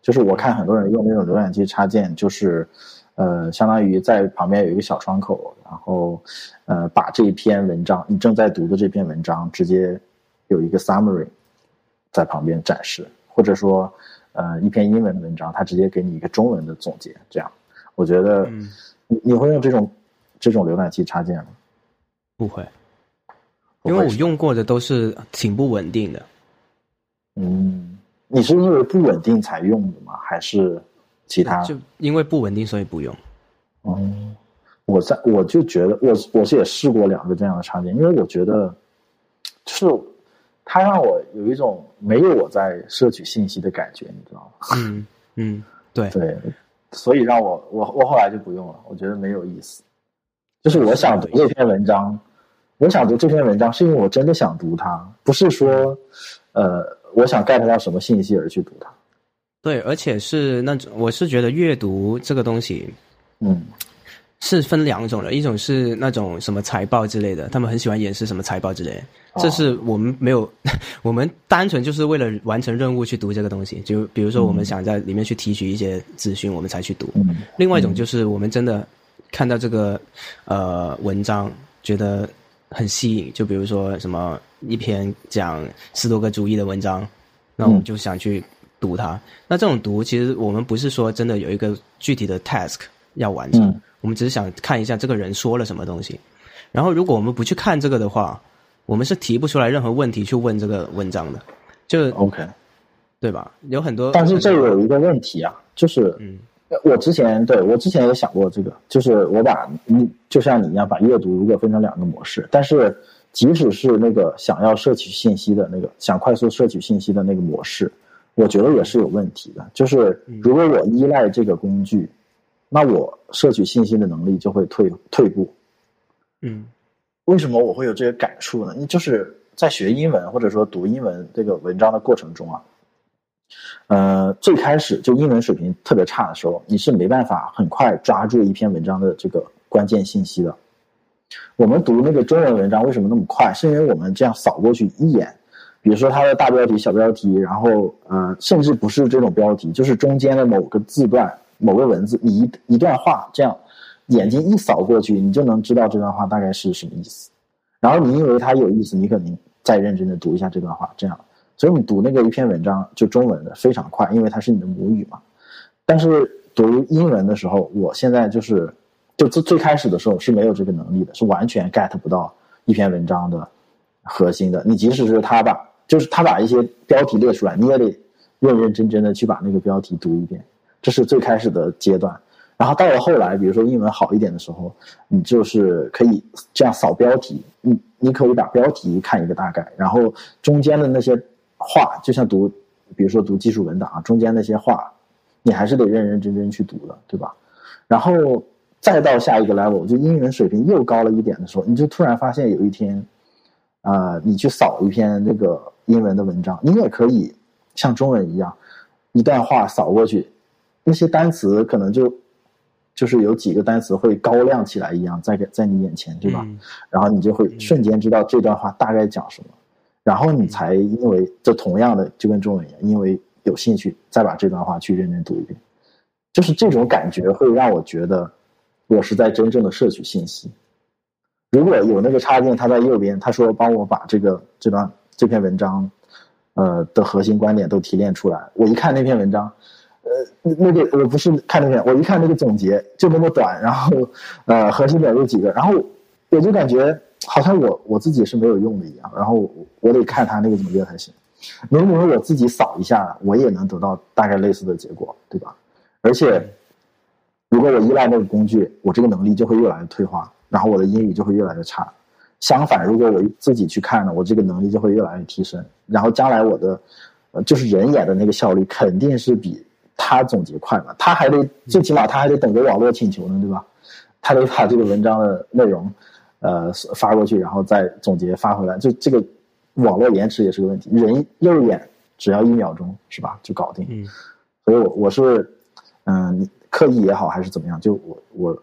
就是我看很多人用那种浏览器插件，就是，呃，相当于在旁边有一个小窗口，然后，呃，把这一篇文章你正在读的这篇文章直接有一个 summary 在旁边展示，或者说，呃，一篇英文的文章，它直接给你一个中文的总结，这样，我觉得嗯，你你会用这种这种浏览器插件吗？不会，因为我用过的都是挺不稳定的。嗯，你是因为不稳定才用的吗？还是其他？就因为不稳定，所以不用。嗯，我在我就觉得我我是也试过两个这样的插件，因为我觉得就是它让我有一种没有我在摄取信息的感觉，你知道吗？嗯嗯，对，对，所以让我我我后来就不用了，我觉得没有意思。就是我想读这篇文章，我想读这篇文章是因为我真的想读它，不是说呃我想 get 到什么信息而去读它。对，而且是那种，我是觉得阅读这个东西嗯是分两种的，一种是那种什么财报之类的，他们很喜欢演示什么财报之类的，这是我们没有，[laughs] 我们单纯就是为了完成任务去读这个东西。就比如说，我们想在里面去提取一些资讯，我们才去读。嗯另外一种就是我们真的看到这个呃文章，觉得很吸引，就比如说什么一篇讲十多个主义的文章，那我们就想去读它。那这种读，其实我们不是说真的有一个具体的 task 要完成，嗯我们只是想看一下这个人说了什么东西。然后如果我们不去看这个的话，我们是提不出来任何问题去问这个文章的，就，OK。对吧？有很多，但是这有一个问题啊，就是嗯我之前对我之前也想过这个，就是我把你就像你一样把阅读如果分成两个模式，但是即使是那个想要摄取信息的那个想快速摄取信息的那个模式，我觉得也是有问题的。就是如果我依赖这个工具，那我摄取信息的能力就会退退步。嗯为什么我会有这个感触呢？就是在学英文或者说读英文这个文章的过程中啊，呃，最开始就英文水平特别差的时候，你是没办法很快抓住一篇文章的这个关键信息的。我们读那个中文文章为什么那么快？是因为我们这样扫过去一眼，比如说它的大标题、小标题，然后呃，甚至不是这种标题，就是中间的某个字段、某个文字，你一一段话这样，眼睛一扫过去，你就能知道这段话大概是什么意思。然后你因为它有意思，你可能再认真的读一下这段话，这样。所以你读那个一篇文章就中文的非常快，因为它是你的母语嘛。但是读英文的时候，我现在就是就最最开始的时候是没有这个能力的，是完全 get 不到一篇文章的核心的。你即使是他把就是他把一些标题列出来，你也得认认真真的去把那个标题读一遍，这是最开始的阶段。然后到了后来，比如说英文好一点的时候，你就是可以这样扫标题，你你可以把标题看一个大概，然后中间的那些话，就像读，比如说读技术文档啊，中间那些话，你还是得认认真真去读的，对吧？然后再到下一个 level，就英文水平又高了一点的时候，你就突然发现有一天，啊、你去扫一篇那个英文的文章，你也可以像中文一样，一段话扫过去，那些单词可能就就是有几个单词会高亮起来一样，在在你眼前，对吧？嗯然后你就会瞬间知道这段话大概讲什么，然后你才因为这同样的就跟中文一样，因为有兴趣再把这段话去认真读一遍。就是这种感觉会让我觉得我是在真正的摄取信息。如果有那个插件，它在右边，他说帮我把这个这段这篇文章，呃的核心观点都提炼出来。我一看那篇文章，呃，那个我不是看那篇，我一看那个总结就那么短，然后呃核心点有几个，然后我就感觉好像我我自己是没有用的一样，然后我得看他那个总结才行。能不能我自己扫一下，我也能得到大概类似的结果，对吧？而且，如果我依赖那个工具，我这个能力就会越来越退化。然后我的英语就会越来越差。相反，如果我自己去看呢，我这个能力就会越来越提升。然后将来我的，呃，就是人眼的那个效率肯定是比他总结快嘛。他还得最起码他还得等着网络请求呢，对吧？他得把这个文章的内容，呃，发过去，然后再总结发回来。就这个网络延迟也是个问题。人肉眼只要一秒钟，是吧？就搞定。嗯。所以我我是，嗯，刻意也好还是怎么样，就我我。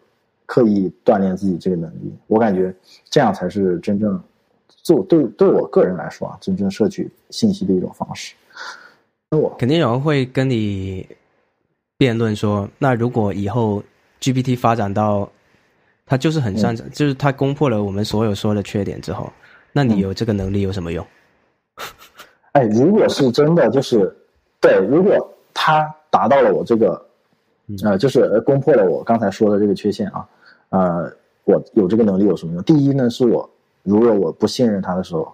刻意锻炼自己这个能力，我感觉这样才是真正做对对我个人来说啊，真正摄取信息的一种方式。那我肯定有人会跟你辩论说，那如果以后 GPT 发展到它就是很擅长，就是他攻破了我们所有说的缺点之后，那你有这个能力有什么用？[laughs] 哎，如果是真的，就是对，如果他达到了我这个，呃，就是攻破了我刚才说的这个缺陷啊。呃，我有这个能力有什么用？第一呢，是我如果我不信任他的时候，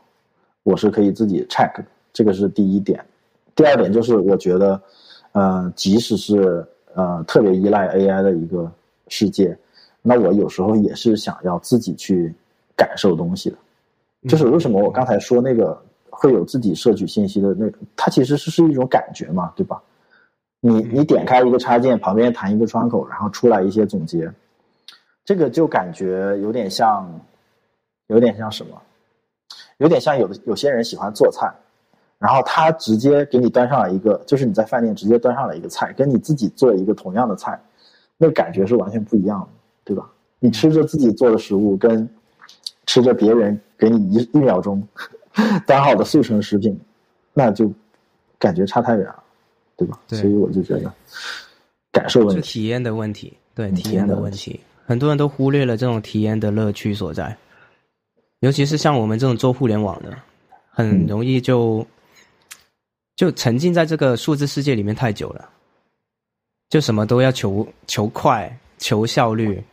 我是可以自己 check 的，这个是第一点。第二点就是我觉得，呃，即使是呃特别依赖 AI 的一个世界，那我有时候也是想要自己去感受东西的。就是为什么我刚才说那个会有自己摄取信息的那个，它其实是是一种感觉嘛，对吧？你你点开一个插件，旁边弹一个窗口，然后出来一些总结。这个就感觉有点像，有点像什么？有点像有的有些人喜欢做菜，然后他直接给你端上了一个，就是你在饭店直接端上了一个菜，跟你自己做一个同样的菜，那感觉是完全不一样的，对吧？你吃着自己做的食物，跟吃着别人给你一一秒钟 [laughs] 单好的速成食品，那就感觉差太远了，对吧？所以我就觉得感受问题、体验的问题，对体验的问题。很多人都忽略了这种体验的乐趣所在，尤其是像我们这种做互联网的，很容易就就沉浸在这个数字世界里面太久了，就什么都要求求快、求效率、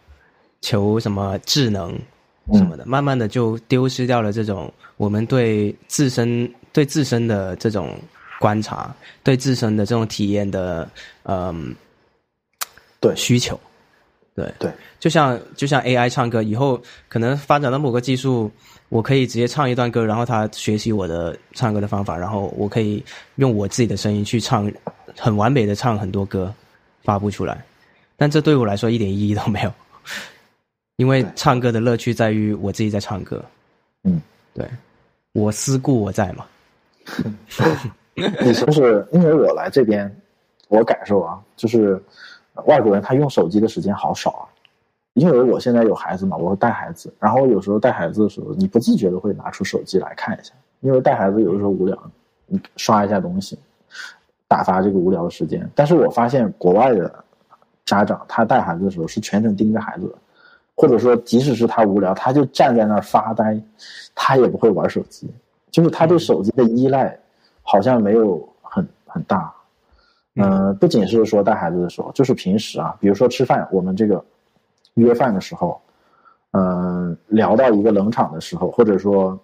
求什么智能什么的，慢慢的就丢失掉了这种我们对自身对自身的这种观察、对自身的这种体验的嗯对。需求。对。对，就像就像 AI 唱歌，以后可能发展到某个技术，我可以直接唱一段歌，然后他学习我的唱歌的方法，然后我可以用我自己的声音去唱，很完美的唱很多歌，发布出来。但这对我来说一点意义都没有，因为唱歌的乐趣在于我自己在唱歌。嗯，对，我思故我在嘛。你 [laughs] 就是因为我来这边，我感受啊，就是。外国人他用手机的时间好少啊，因为我现在有孩子嘛，我会带孩子，然后有时候带孩子的时候，你不自觉的会拿出手机来看一下，因为带孩子有的时候无聊，你刷一下东西，打发这个无聊的时间。但是我发现国外的家长他带孩子的时候是全程盯着孩子的，或者说即使是他无聊，他就站在那儿发呆，他也不会玩手机，就是他对手机的依赖好像没有很很大。嗯，不仅是说带孩子的时候，就是平时啊，比如说吃饭，我们这个约饭的时候，嗯，聊到一个冷场的时候，或者说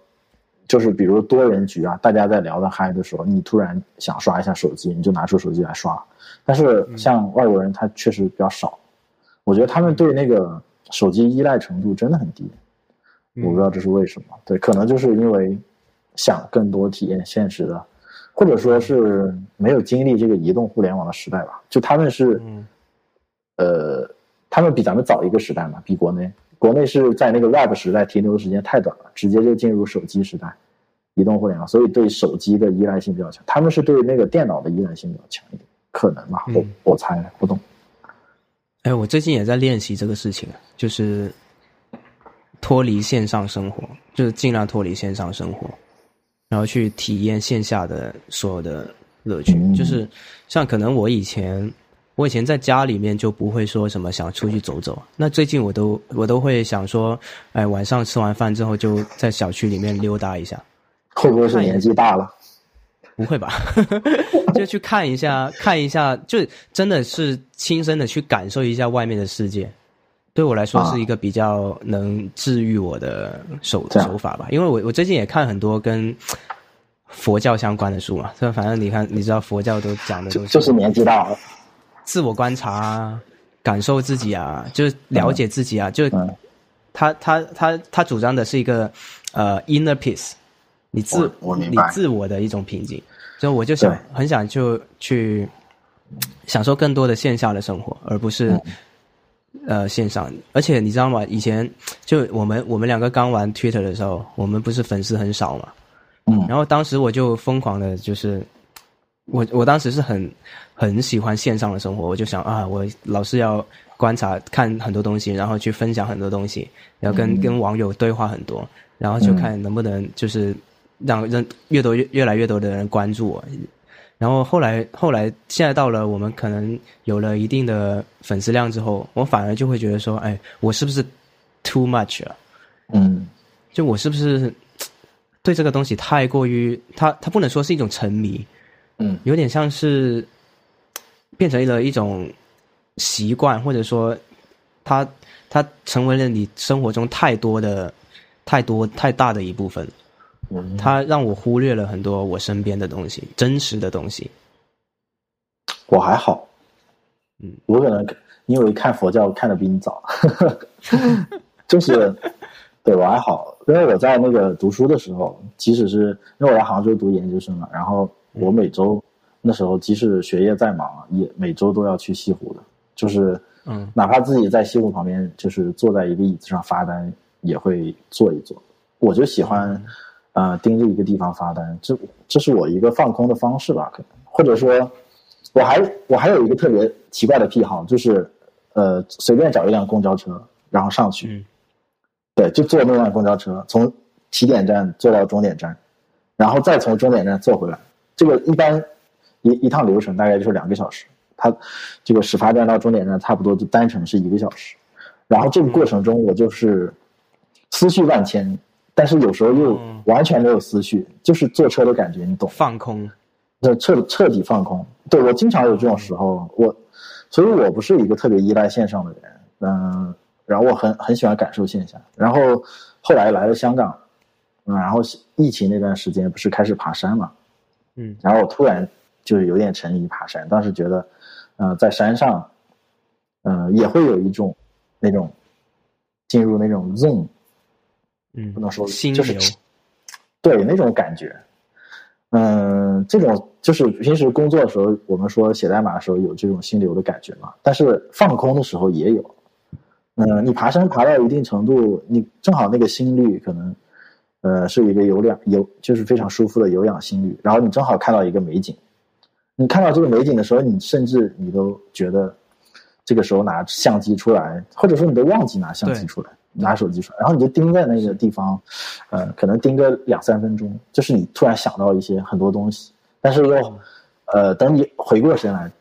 就是比如多人局啊，大家在聊的嗨的时候，你突然想刷一下手机，你就拿出手机来刷。但是像外国人，他确实比较少，我觉得他们对那个手机依赖程度真的很低，我不知道这是为什么。对，可能就是因为想更多体验现实的。或者说是没有经历这个移动互联网的时代吧，就他们是，呃，他们比咱们早一个时代嘛，比国内，国内是在那个 Web 时代停留的时间太短了，直接就进入手机时代，移动互联网，所以对手机的依赖性比较强。他们是对那个电脑的依赖性比较强一点，可能吧，我我猜不懂。哎，我最近也在练习这个事情，就是脱离线上生活，就是尽量脱离线上生活。然后去体验线下的所有的乐趣。嗯就是像可能我以前，我以前在家里面就不会说什么想出去走走，那最近我都我都会想说，哎，晚上吃完饭之后就在小区里面溜达一下。会不会是年纪大了？不会吧？[laughs] 就去看一下，看一下，就真的是亲身的去感受一下外面的世界。对我来说啊是一个比较能治愈我的手手法吧，因为我我最近也看很多跟佛教相关的书嘛，这反正你看，你知道佛教都讲的就就是年纪大了。自我观察啊，感受自己啊，就是了解自己啊，就嗯他他他他主张的是一个呃 inner peace，你自你我我明白。自我的一种瓶颈，所以我就想很想就去享受更多的线下的生活，而不是、嗯。呃线上。而且你知道吗？以前就我们我们两个刚玩 Twitter 的时候，我们不是粉丝很少嘛，嗯。然后当时我就疯狂的，就是我我当时是很很喜欢线上的生活，我就想啊，我老是要观察看很多东西，然后去分享很多东西，然后跟、嗯。跟网友对话很多，然后就看能不能就是让人越多越越来越多的人关注我。然后后来后来现在到了我们可能有了一定的粉丝量之后，我反而就会觉得说，哎，我是不是 too much 了？嗯就我是不是对这个东西太过于它它不能说是一种沉迷，嗯有点像是变成了一种习惯，或者说它它成为了你生活中太多的太多太大的一部分，嗯，它让我忽略了很多我身边的东西，真实的东西。我还好。嗯，我可能因为看佛教看的比你早，[laughs] 就是 [laughs] 对我还好，因为我在那个读书的时候，即使是因为我在杭州读研究生嘛，然后我每周那时候即使学业再忙，也每周都要去西湖的，就是嗯。哪怕自己在西湖旁边，就是坐在一个椅子上发呆，也会坐一坐。我就喜欢，呃，盯着一个地方发呆，这这是我一个放空的方式吧，可能或者说，我还我还有一个特别奇怪的癖好，就是呃，随便找一辆公交车，然后上去，嗯对，就坐那辆公交车，从起点站坐到终点站，然后再从终点站坐回来。这个一般一一趟流程大概就是两个小时，它这个始发站到终点站差不多就单程是一个小时。然后这个过程中，我就是思绪万千，但是有时候又嗯。完全没有思绪，就是坐车的感觉，你懂？放空，这彻彻底放空。对我经常有这种时候，我，所以我不是一个特别依赖线上的人，嗯、然后我很很喜欢感受线下，然后后来来了香港，嗯，然后疫情那段时间不是开始爬山嘛，嗯。然后我突然就是有点沉迷爬山，当时觉得，呃，在山上，呃，也会有一种那种进入那种 zone，嗯，不能说心就是流，对那种感觉，嗯，这种就是平时工作的时候，我们说写代码的时候有这种心流的感觉嘛，但是放空的时候也有。嗯，你爬山爬到一定程度，你正好那个心率可能，呃，是一个有氧有就是非常舒服的有氧心率，然后你正好看到一个美景，你看到这个美景的时候，你甚至你都觉得这个时候拿相机出来，或者说你都忘记拿相机出来，拿手机出来，然后你就盯在那个地方，呃，可能盯个两三分钟，就是你突然想到一些很多东西，但是又，呃，等你回过神来，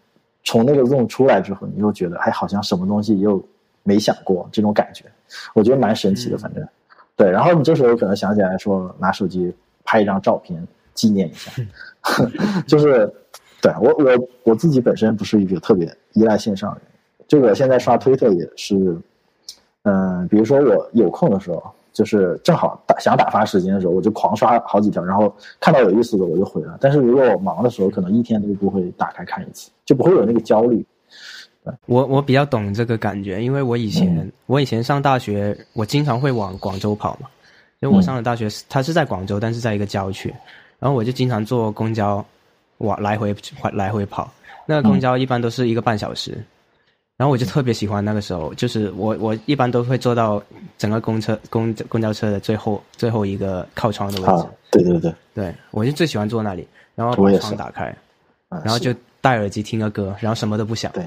从那个 zone 出来之后，你又觉得，哎，好像什么东西又没想过这种感觉，我觉得蛮神奇的，嗯。反正，对，然后你这时候可能想起来说，拿手机拍一张照片纪念一下，[laughs] 就是，对我我我自己本身不是一个特别依赖线上的人，就我现在刷推特也是，嗯、比如说我有空的时候，就是正好打想打发时间的时候，我就狂刷好几条，然后看到有意思的我就回了。但是如果我忙的时候，可能一天都不会打开看一次，就不会有那个焦虑。我我比较懂这个感觉，因为我以前、嗯。我以前上大学，我经常会往广州跑嘛，因为我上的大学是它是在广州，但是在一个郊区，然后我就经常坐公交往来回来回跑，那个公交一般都是一个半小时，然后我就特别喜欢那个时候，就是我我一般都会坐到整个公车公公交车的最后最后一个靠窗的位置，啊，对对对，对我就最喜欢坐那里，然后把窗打开，嗯然后就戴耳机听个歌，然后什么都不想。对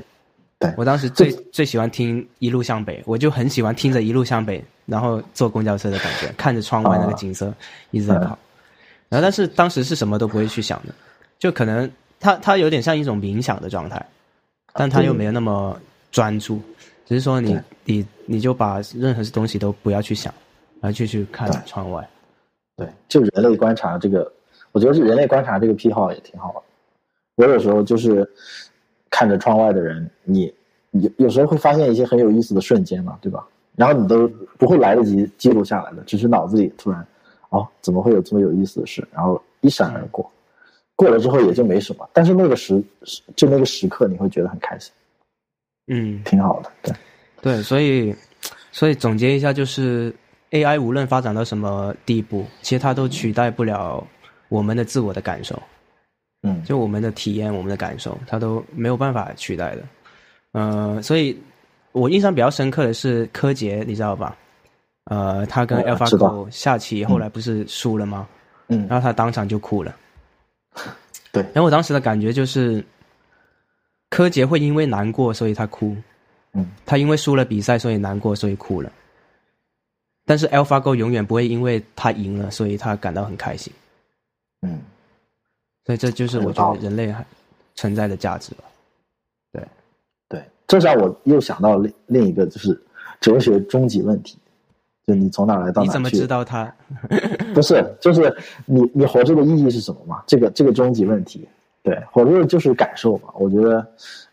对。我当时最最喜欢听《一路向北》，我就很喜欢听着《一路向北》，然后坐公交车的感觉，[laughs] 看着窗外那个景色，一直在跑。然后，但是当时是什么都不会去想的，就可能它它有点像一种冥想的状态，但它又没有那么专注，只是说你你你就把任何东西都不要去想，然后就去看窗外。对，就人类观察这个，我觉得是人类观察这个癖好也挺好的。我有时候就是看着窗外的人，你有有时候会发现一些很有意思的瞬间嘛，对吧？然后你都不会来得及记录下来的，只是脑子里突然，哦，怎么会有这么有意思的事？然后一闪而过，过了之后也就没什么。但是那个时，就那个时刻，你会觉得很开心，嗯，挺好的，对，对，所以，所以总结一下，就是 AI 无论发展到什么地步，其实它都取代不了我们的自我的感受，嗯，就我们的体验、我们的感受，它都没有办法取代的，呃，所以。我印象比较深刻的是柯洁，你知道吧？呃，他跟 AlphaGo 下棋，后来不是输了吗？嗯，然后他当场就哭了。对，然后我当时的感觉就是，柯洁会因为难过，所以他哭。嗯，他因为输了比赛，所以难过，所以哭了。但是 AlphaGo 永远不会因为他赢了，所以他感到很开心。嗯，所以这就是我觉得人类还存在的价值吧。对，对这下我又想到另另一个，就是哲学终极问题，就你从哪来到哪去？你怎么知道他？[laughs] 不是，就是你你活着的意义是什么嘛？这个这个终极问题，对，活着就是感受嘛。我觉得，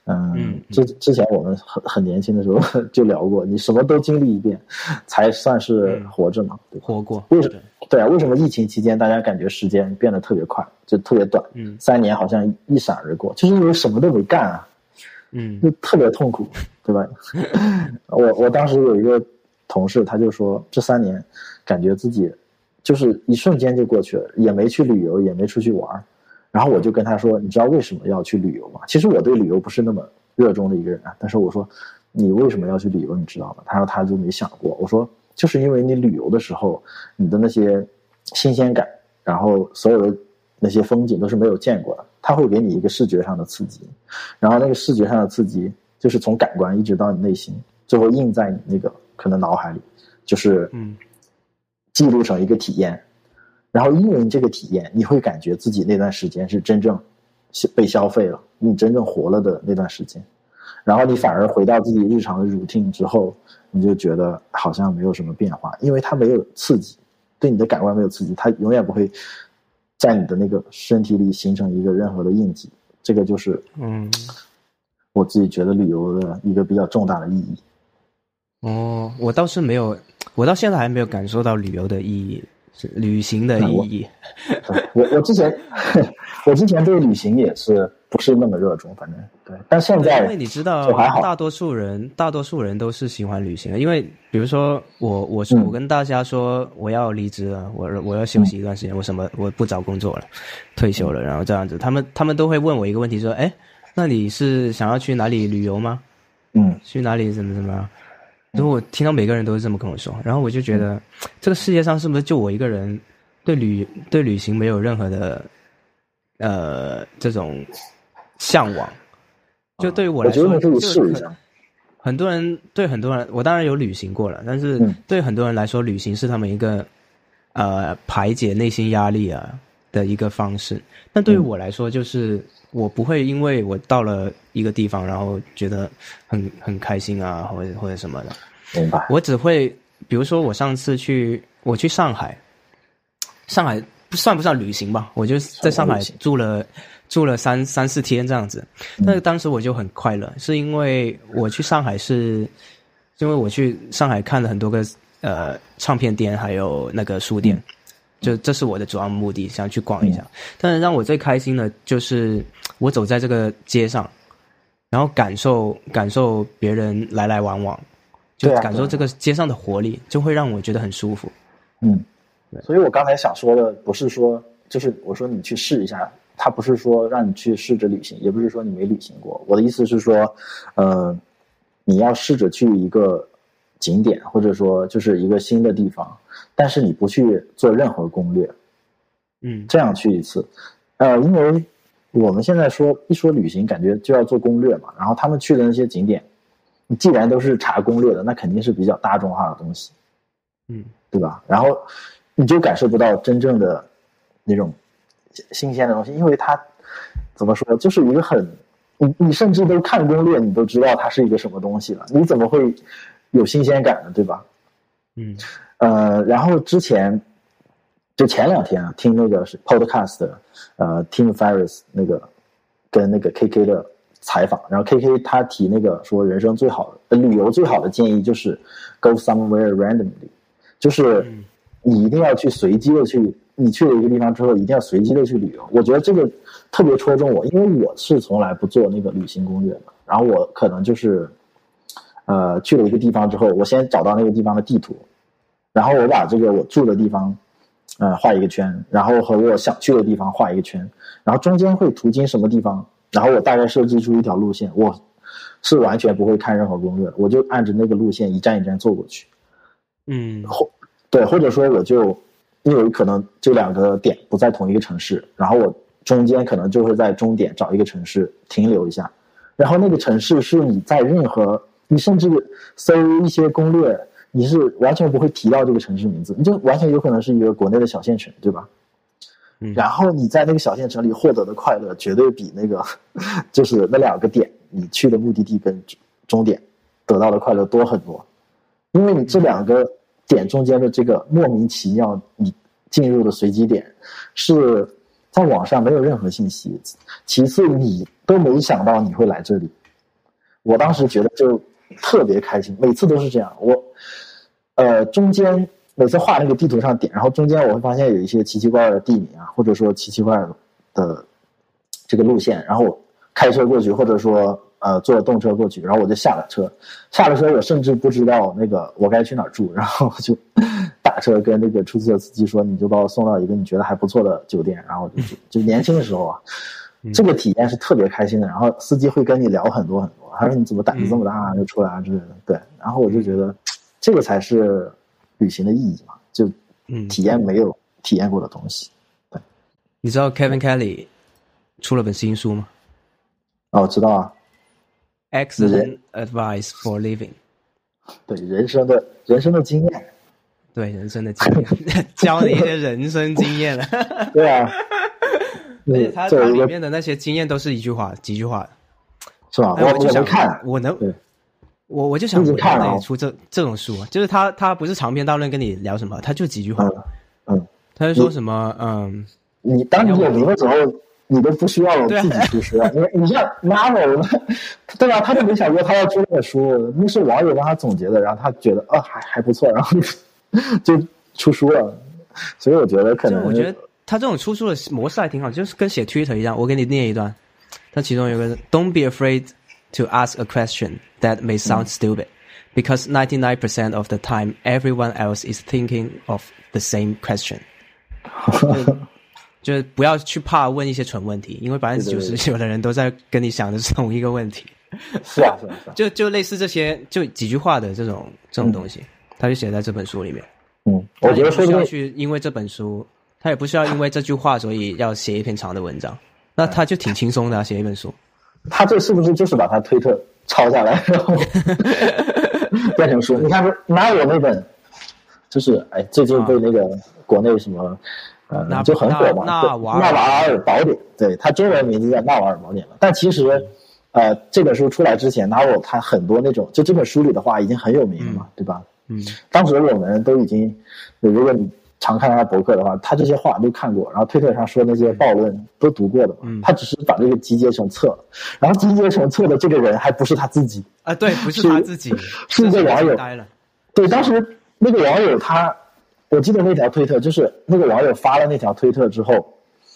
嗯，之之前我们很很年轻的时候 [laughs] 就聊过，你什么都经历一遍，才算是活着嘛？活过？为什么？对啊，为什么疫情期间大家感觉时间变得特别快，就特别短？嗯，三年好像一闪而过，就是因为什么都没干啊。嗯，就特别痛苦，对吧？[laughs] 我我当时有一个同事，他就说这三年感觉自己就是一瞬间就过去了，也没去旅游，也没出去玩然后我就跟他说：“你知道为什么要去旅游吗？”其实我对旅游不是那么热衷的一个人啊。但是我说：“你为什么要去旅游？你知道吗？”他说：“他就没想过。”我说：“就是因为你旅游的时候，你的那些新鲜感，然后所有的那些风景都是没有见过的。”他会给你一个视觉上的刺激，然后那个视觉上的刺激就是从感官一直到你内心，最后印在你那个可能脑海里，就是嗯，记录成一个体验，然后因为这个体验，你会感觉自己那段时间是真正被消费了，你真正活了的那段时间，然后你反而回到自己日常的 routine 之后，你就觉得好像没有什么变化，因为它没有刺激，对你的感官没有刺激，它永远不会。在你的那个身体里形成一个任何的印记，这个就是嗯，我自己觉得旅游的一个比较重大的意义。哦，我倒是没有，我到现在还没有感受到旅游的意义，是旅行的意义。[laughs] 我我之前我之前对旅行也是。不是那么热衷，反正对。但现在因为你知道，大多数人大多数人都是喜欢旅行的。因为比如说我，我是我跟大家说我要离职了，我我要休息一段时间，我什么我不找工作了，退休了，然后这样子，他们他们都会问我一个问题，说：“哎，那你是想要去哪里旅游吗？嗯，去哪里怎么怎么样？”如果我听到每个人都是这么跟我说，然后我就觉得这个世界上是不是就我一个人对旅对旅行没有任何的呃这种。向往，就对于我来说，就是很多人对很多人，我当然有旅行过了，但是对很多人来说，旅行是他们一个呃排解内心压力啊的一个方式。但对于我来说，就是我不会因为我到了一个地方，然后觉得很很开心啊，或者或者什么的。明白。我只会，比如说我上次去，我去上海，上海不算不算旅行吧？我就在上海住了。住了三三四天这样子，那当时我就很快乐，是因为我去上海是，因为我去上海看了很多个呃唱片店，还有那个书店，就这是我的主要目的，想去逛一下。但是让我最开心的就是我走在这个街上，然后感受感受别人来来往往，就感受这个街上的活力，就会让我觉得很舒服。嗯，所以我刚才想说的不是说，就是我说你去试一下。他不是说让你去试着旅行，也不是说你没旅行过。我的意思是说，呃，你要试着去一个景点，或者说就是一个新的地方，但是你不去做任何攻略，嗯，这样去一次，呃，因为我们现在说一说旅行，感觉就要做攻略嘛。然后他们去的那些景点，你既然都是查攻略的，那肯定是比较大众化的东西，嗯，对吧？然后你就感受不到真正的那种。新鲜的东西，因为它怎么说，就是一个很，你你甚至都看攻略，你都知道它是一个什么东西了，你怎么会有新鲜感呢？对吧？嗯呃，然后之前就前两天啊，听那个是 podcast，呃，Tim Ferris 那个跟那个 KK 的采访，然后 KK 他提那个说人生最好的、旅游最好的建议就是 go somewhere randomly，就是你一定要去随机的去，你去了一个地方之后，一定要随机的去旅游。我觉得这个特别戳中我，因为我是从来不做那个旅行攻略的，然后我可能就是呃去了一个地方之后，我先找到那个地方的地图，然后我把这个我住的地方，呃，画一个圈，然后和我想去的地方画一个圈，然后中间会途经什么地方，然后我大概设计出一条路线，我是完全不会看任何攻略的，我就按着那个路线一站一站坐过去。嗯或对，或者说我就因为可能这两个点不在同一个城市，然后我中间可能就会在终点找一个城市停留一下，然后那个城市是你在任何你甚至搜一些攻略，你是完全不会提到这个城市名字，你就完全有可能是一个国内的小县城，对吧？嗯然后你在那个小县城里获得的快乐，绝对比那个就是那两个点你去的目的地跟终点得到的快乐多很多，因为你这两个点中间的这个莫名其妙你进入的随机点，是在网上没有任何信息。其次，你都没想到你会来这里，我当时觉得就特别开心，每次都是这样。我呃中间每次画那个地图上点，然后中间我会发现有一些奇奇怪怪的地名啊，或者说奇奇怪怪的这个路线，然后开车过去，或者说呃坐动车过去，然后我就下了车，下了车我甚至不知道那个我该去哪儿住，然后就打车跟那个出租车司机说，你就把我送到一个你觉得还不错的酒店，然后就。就年轻的时候啊，这个体验是特别开心的。然后司机会跟你聊很多很多，他说你怎么胆子这么大啊，就出来啊之类的。对，然后我就觉得这个才是旅行的意义嘛，就嗯，体验没有体验过的东西。对你知道 Kevin Kelly 出了本新书吗哦，我知道啊，？Excellent Advice for Living，[laughs] 对人生的人生的经验，对人生的经验，[laughs] 教你一些人生经验了。[laughs] 对啊，而且嗯他他里面的那些经验都是一句话，几句话。是吧？哎我我就想看，我能，我我就想，看了哦能也出这这种书啊，就是他他不是长篇大论跟你聊什么，他就几句话，嗯嗯，他就说什么嗯，你当你有名的时候，你都不需要自己出书啊。你你像 [laughs] Marvel，对吧？他就没想过他要出那本书，那是网友帮他总结的，然后他觉得啊还还不错，然后就 [laughs] 就出书了。所以我觉得可能我觉得他这种出书的模式还挺好，就是跟写 Twitter 一样。我给你念一段，他其中有个 Don't be afraid to ask a question that may sound stupid, because ninety nine percent of the time everyone else is thinking of the same question 就。就是不要去怕问一些蠢问题，因为百分之九十九的人都在跟你想的是同一个问题。是啊是啊是啊，就就类似这些就几句话的这种这种东西，他就写在这本书里面。嗯，我觉得不需要说不定去因为这本书，他也不需要因为这句话，所以要写一篇长的文章。[laughs] 那他就挺轻松的、啊，写一本书。他这是不是就是把他推特抄下来，然后 [laughs] 变成书？你看，拿我那本，就是哎，最近被那个国内什么。呃，就很火嘛，纳纳瓦尔纳瓦尔宝典，对，他中文名字叫《纳瓦尔宝典》了。但其实，呃，这本书出来之前，纳瓦尔他很多那种，就这本书里的话已经很有名了嘛，对吧？嗯，当时我们都已经，如果你常看他博客的话，他这些话都看过，然后推特上说那些暴论都读过的嘛。嗯他只是把这个集结成册了，然后集结成册的这个人还不是他自己，啊，对，不是是他自己，是一个网友。对，当时那个网友他，我记得那条推特就是那个网友发了那条推特之后，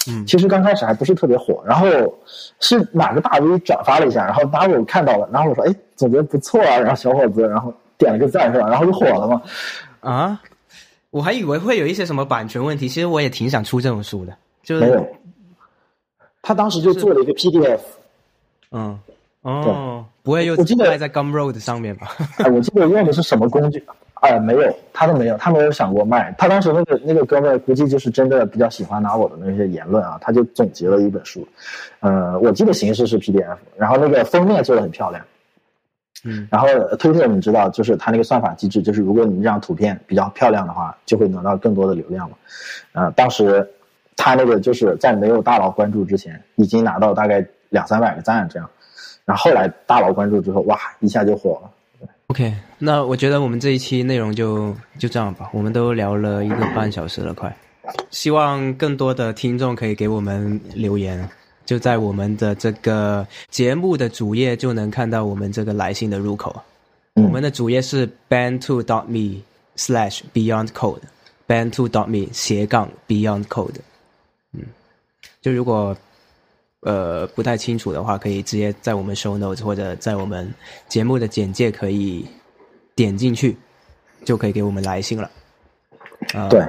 嗯其实刚开始还不是特别火，然后是哪个大 V 转发了一下，然后大我看到了，然后我说哎，总觉得不错啊，然后小伙子，然后点了个赞是吧？然后就火了嘛。啊，我还以为会有一些什么版权问题，其实我也挺想出这种书的，就是没有，他当时就做了一个 PDF，嗯哦，不会又我记得卖在 Gumroad 上面吧？哎，我记得用的是什么工具？哎，没有，他都没有，他没有想过卖。他当时那个那个哥们儿估计就是真的比较喜欢拿我的那些言论啊，他就总结了一本书。呃，我记得形式是 PDF，然后那个封面做的很漂亮。嗯然后推特你知道，就是它那个算法机制，就是如果你这张图片比较漂亮的话，就会得到更多的流量嘛。呃，当时他那个就是在没有大佬关注之前，已经拿到大概两三百个赞这样，然后后来大佬关注之后，哇，一下就火了。OK，那我觉得我们这一期内容就就这样吧，我们都聊了一个半小时了，快。希望更多的听众可以给我们留言，就在我们的这个节目的主页就能看到我们这个来信的入口。嗯我们的主页是 band two dot me slash beyond code band two dot me 斜杠 beyond code。嗯，就如果呃不太清楚的话，可以直接在我们 show notes 或者在我们节目的简介可以点进去，就可以给我们来信了。呃、对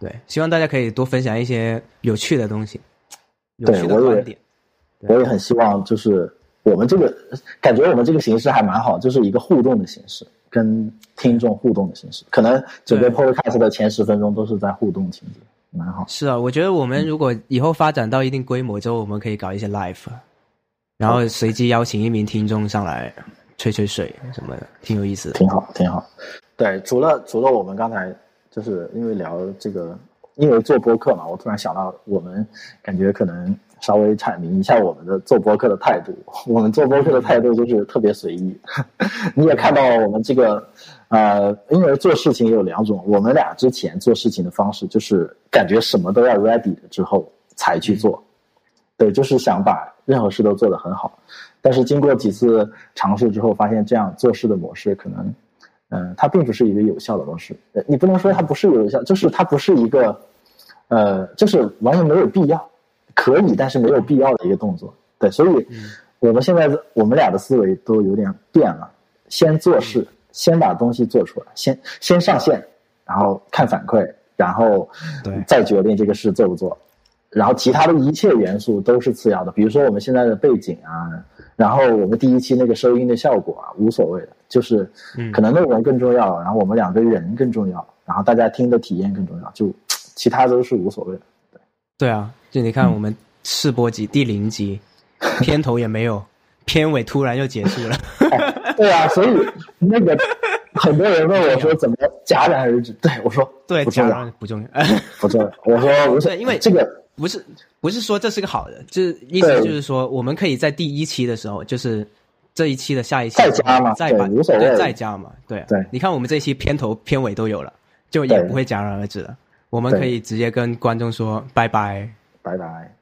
对，希望大家可以多分享一些有趣的东西，对我也观点。我也很希望，就是我们这个感觉，我们这个形式还蛮好，就是一个互动的形式，跟听众互动的形式。可能整个 podcast 的前十分钟都是在互动情节，蛮好。是啊，我觉得我们如果以后发展到一定规模之后，我们可以搞一些 live，然后随机邀请一名听众上来吹吹水什么的，挺有意思的。挺好，挺好。对，除了除了我们刚才就是因为聊这个，因为做播客嘛，我突然想到，我们感觉可能稍微阐明一下我们的做播客的态度。我们做播客的态度就是特别随意。[laughs] 你也看到我们这个，呃，因为做事情有两种，我们俩之前做事情的方式就是感觉什么都要 ready 了之后才去做。对，就是想把任何事都做得很好。但是经过几次尝试之后，发现这样做事的模式可能，嗯、它并不是一个有效的模式。呃你不能说它不是有效，就是它不是一个，呃，就是完全没有必要，可以但是没有必要的一个动作。对，所以我们现在我们俩的思维都有点变了，先做事，先把东西做出来，先先上线，然后看反馈，然后再决定这个事做不做。然后其他的一切元素都是次要的，比如说我们现在的背景啊，然后我们第一期那个收音的效果啊，无所谓的，就是嗯可能内容更重要，然后我们两个人更重要，然后大家听的体验更重要，就其他都是无所谓的。对对啊，就你看我们试播集第零集，片头也没有，[laughs] 片尾突然又结束了。对啊，所以那个很多人问我说怎么戛然而止，对我说对，不重要假如，不重要。不重要，我说我说对因为这个不是不是说这是个好的，就是意思就是说，我们可以在第一期的时候，就是这一期的下一期再加嘛再把对再加嘛，对对你看我们这期片头片尾都有了，就也不会戛然而止了。我们可以直接跟观众说拜拜。拜拜。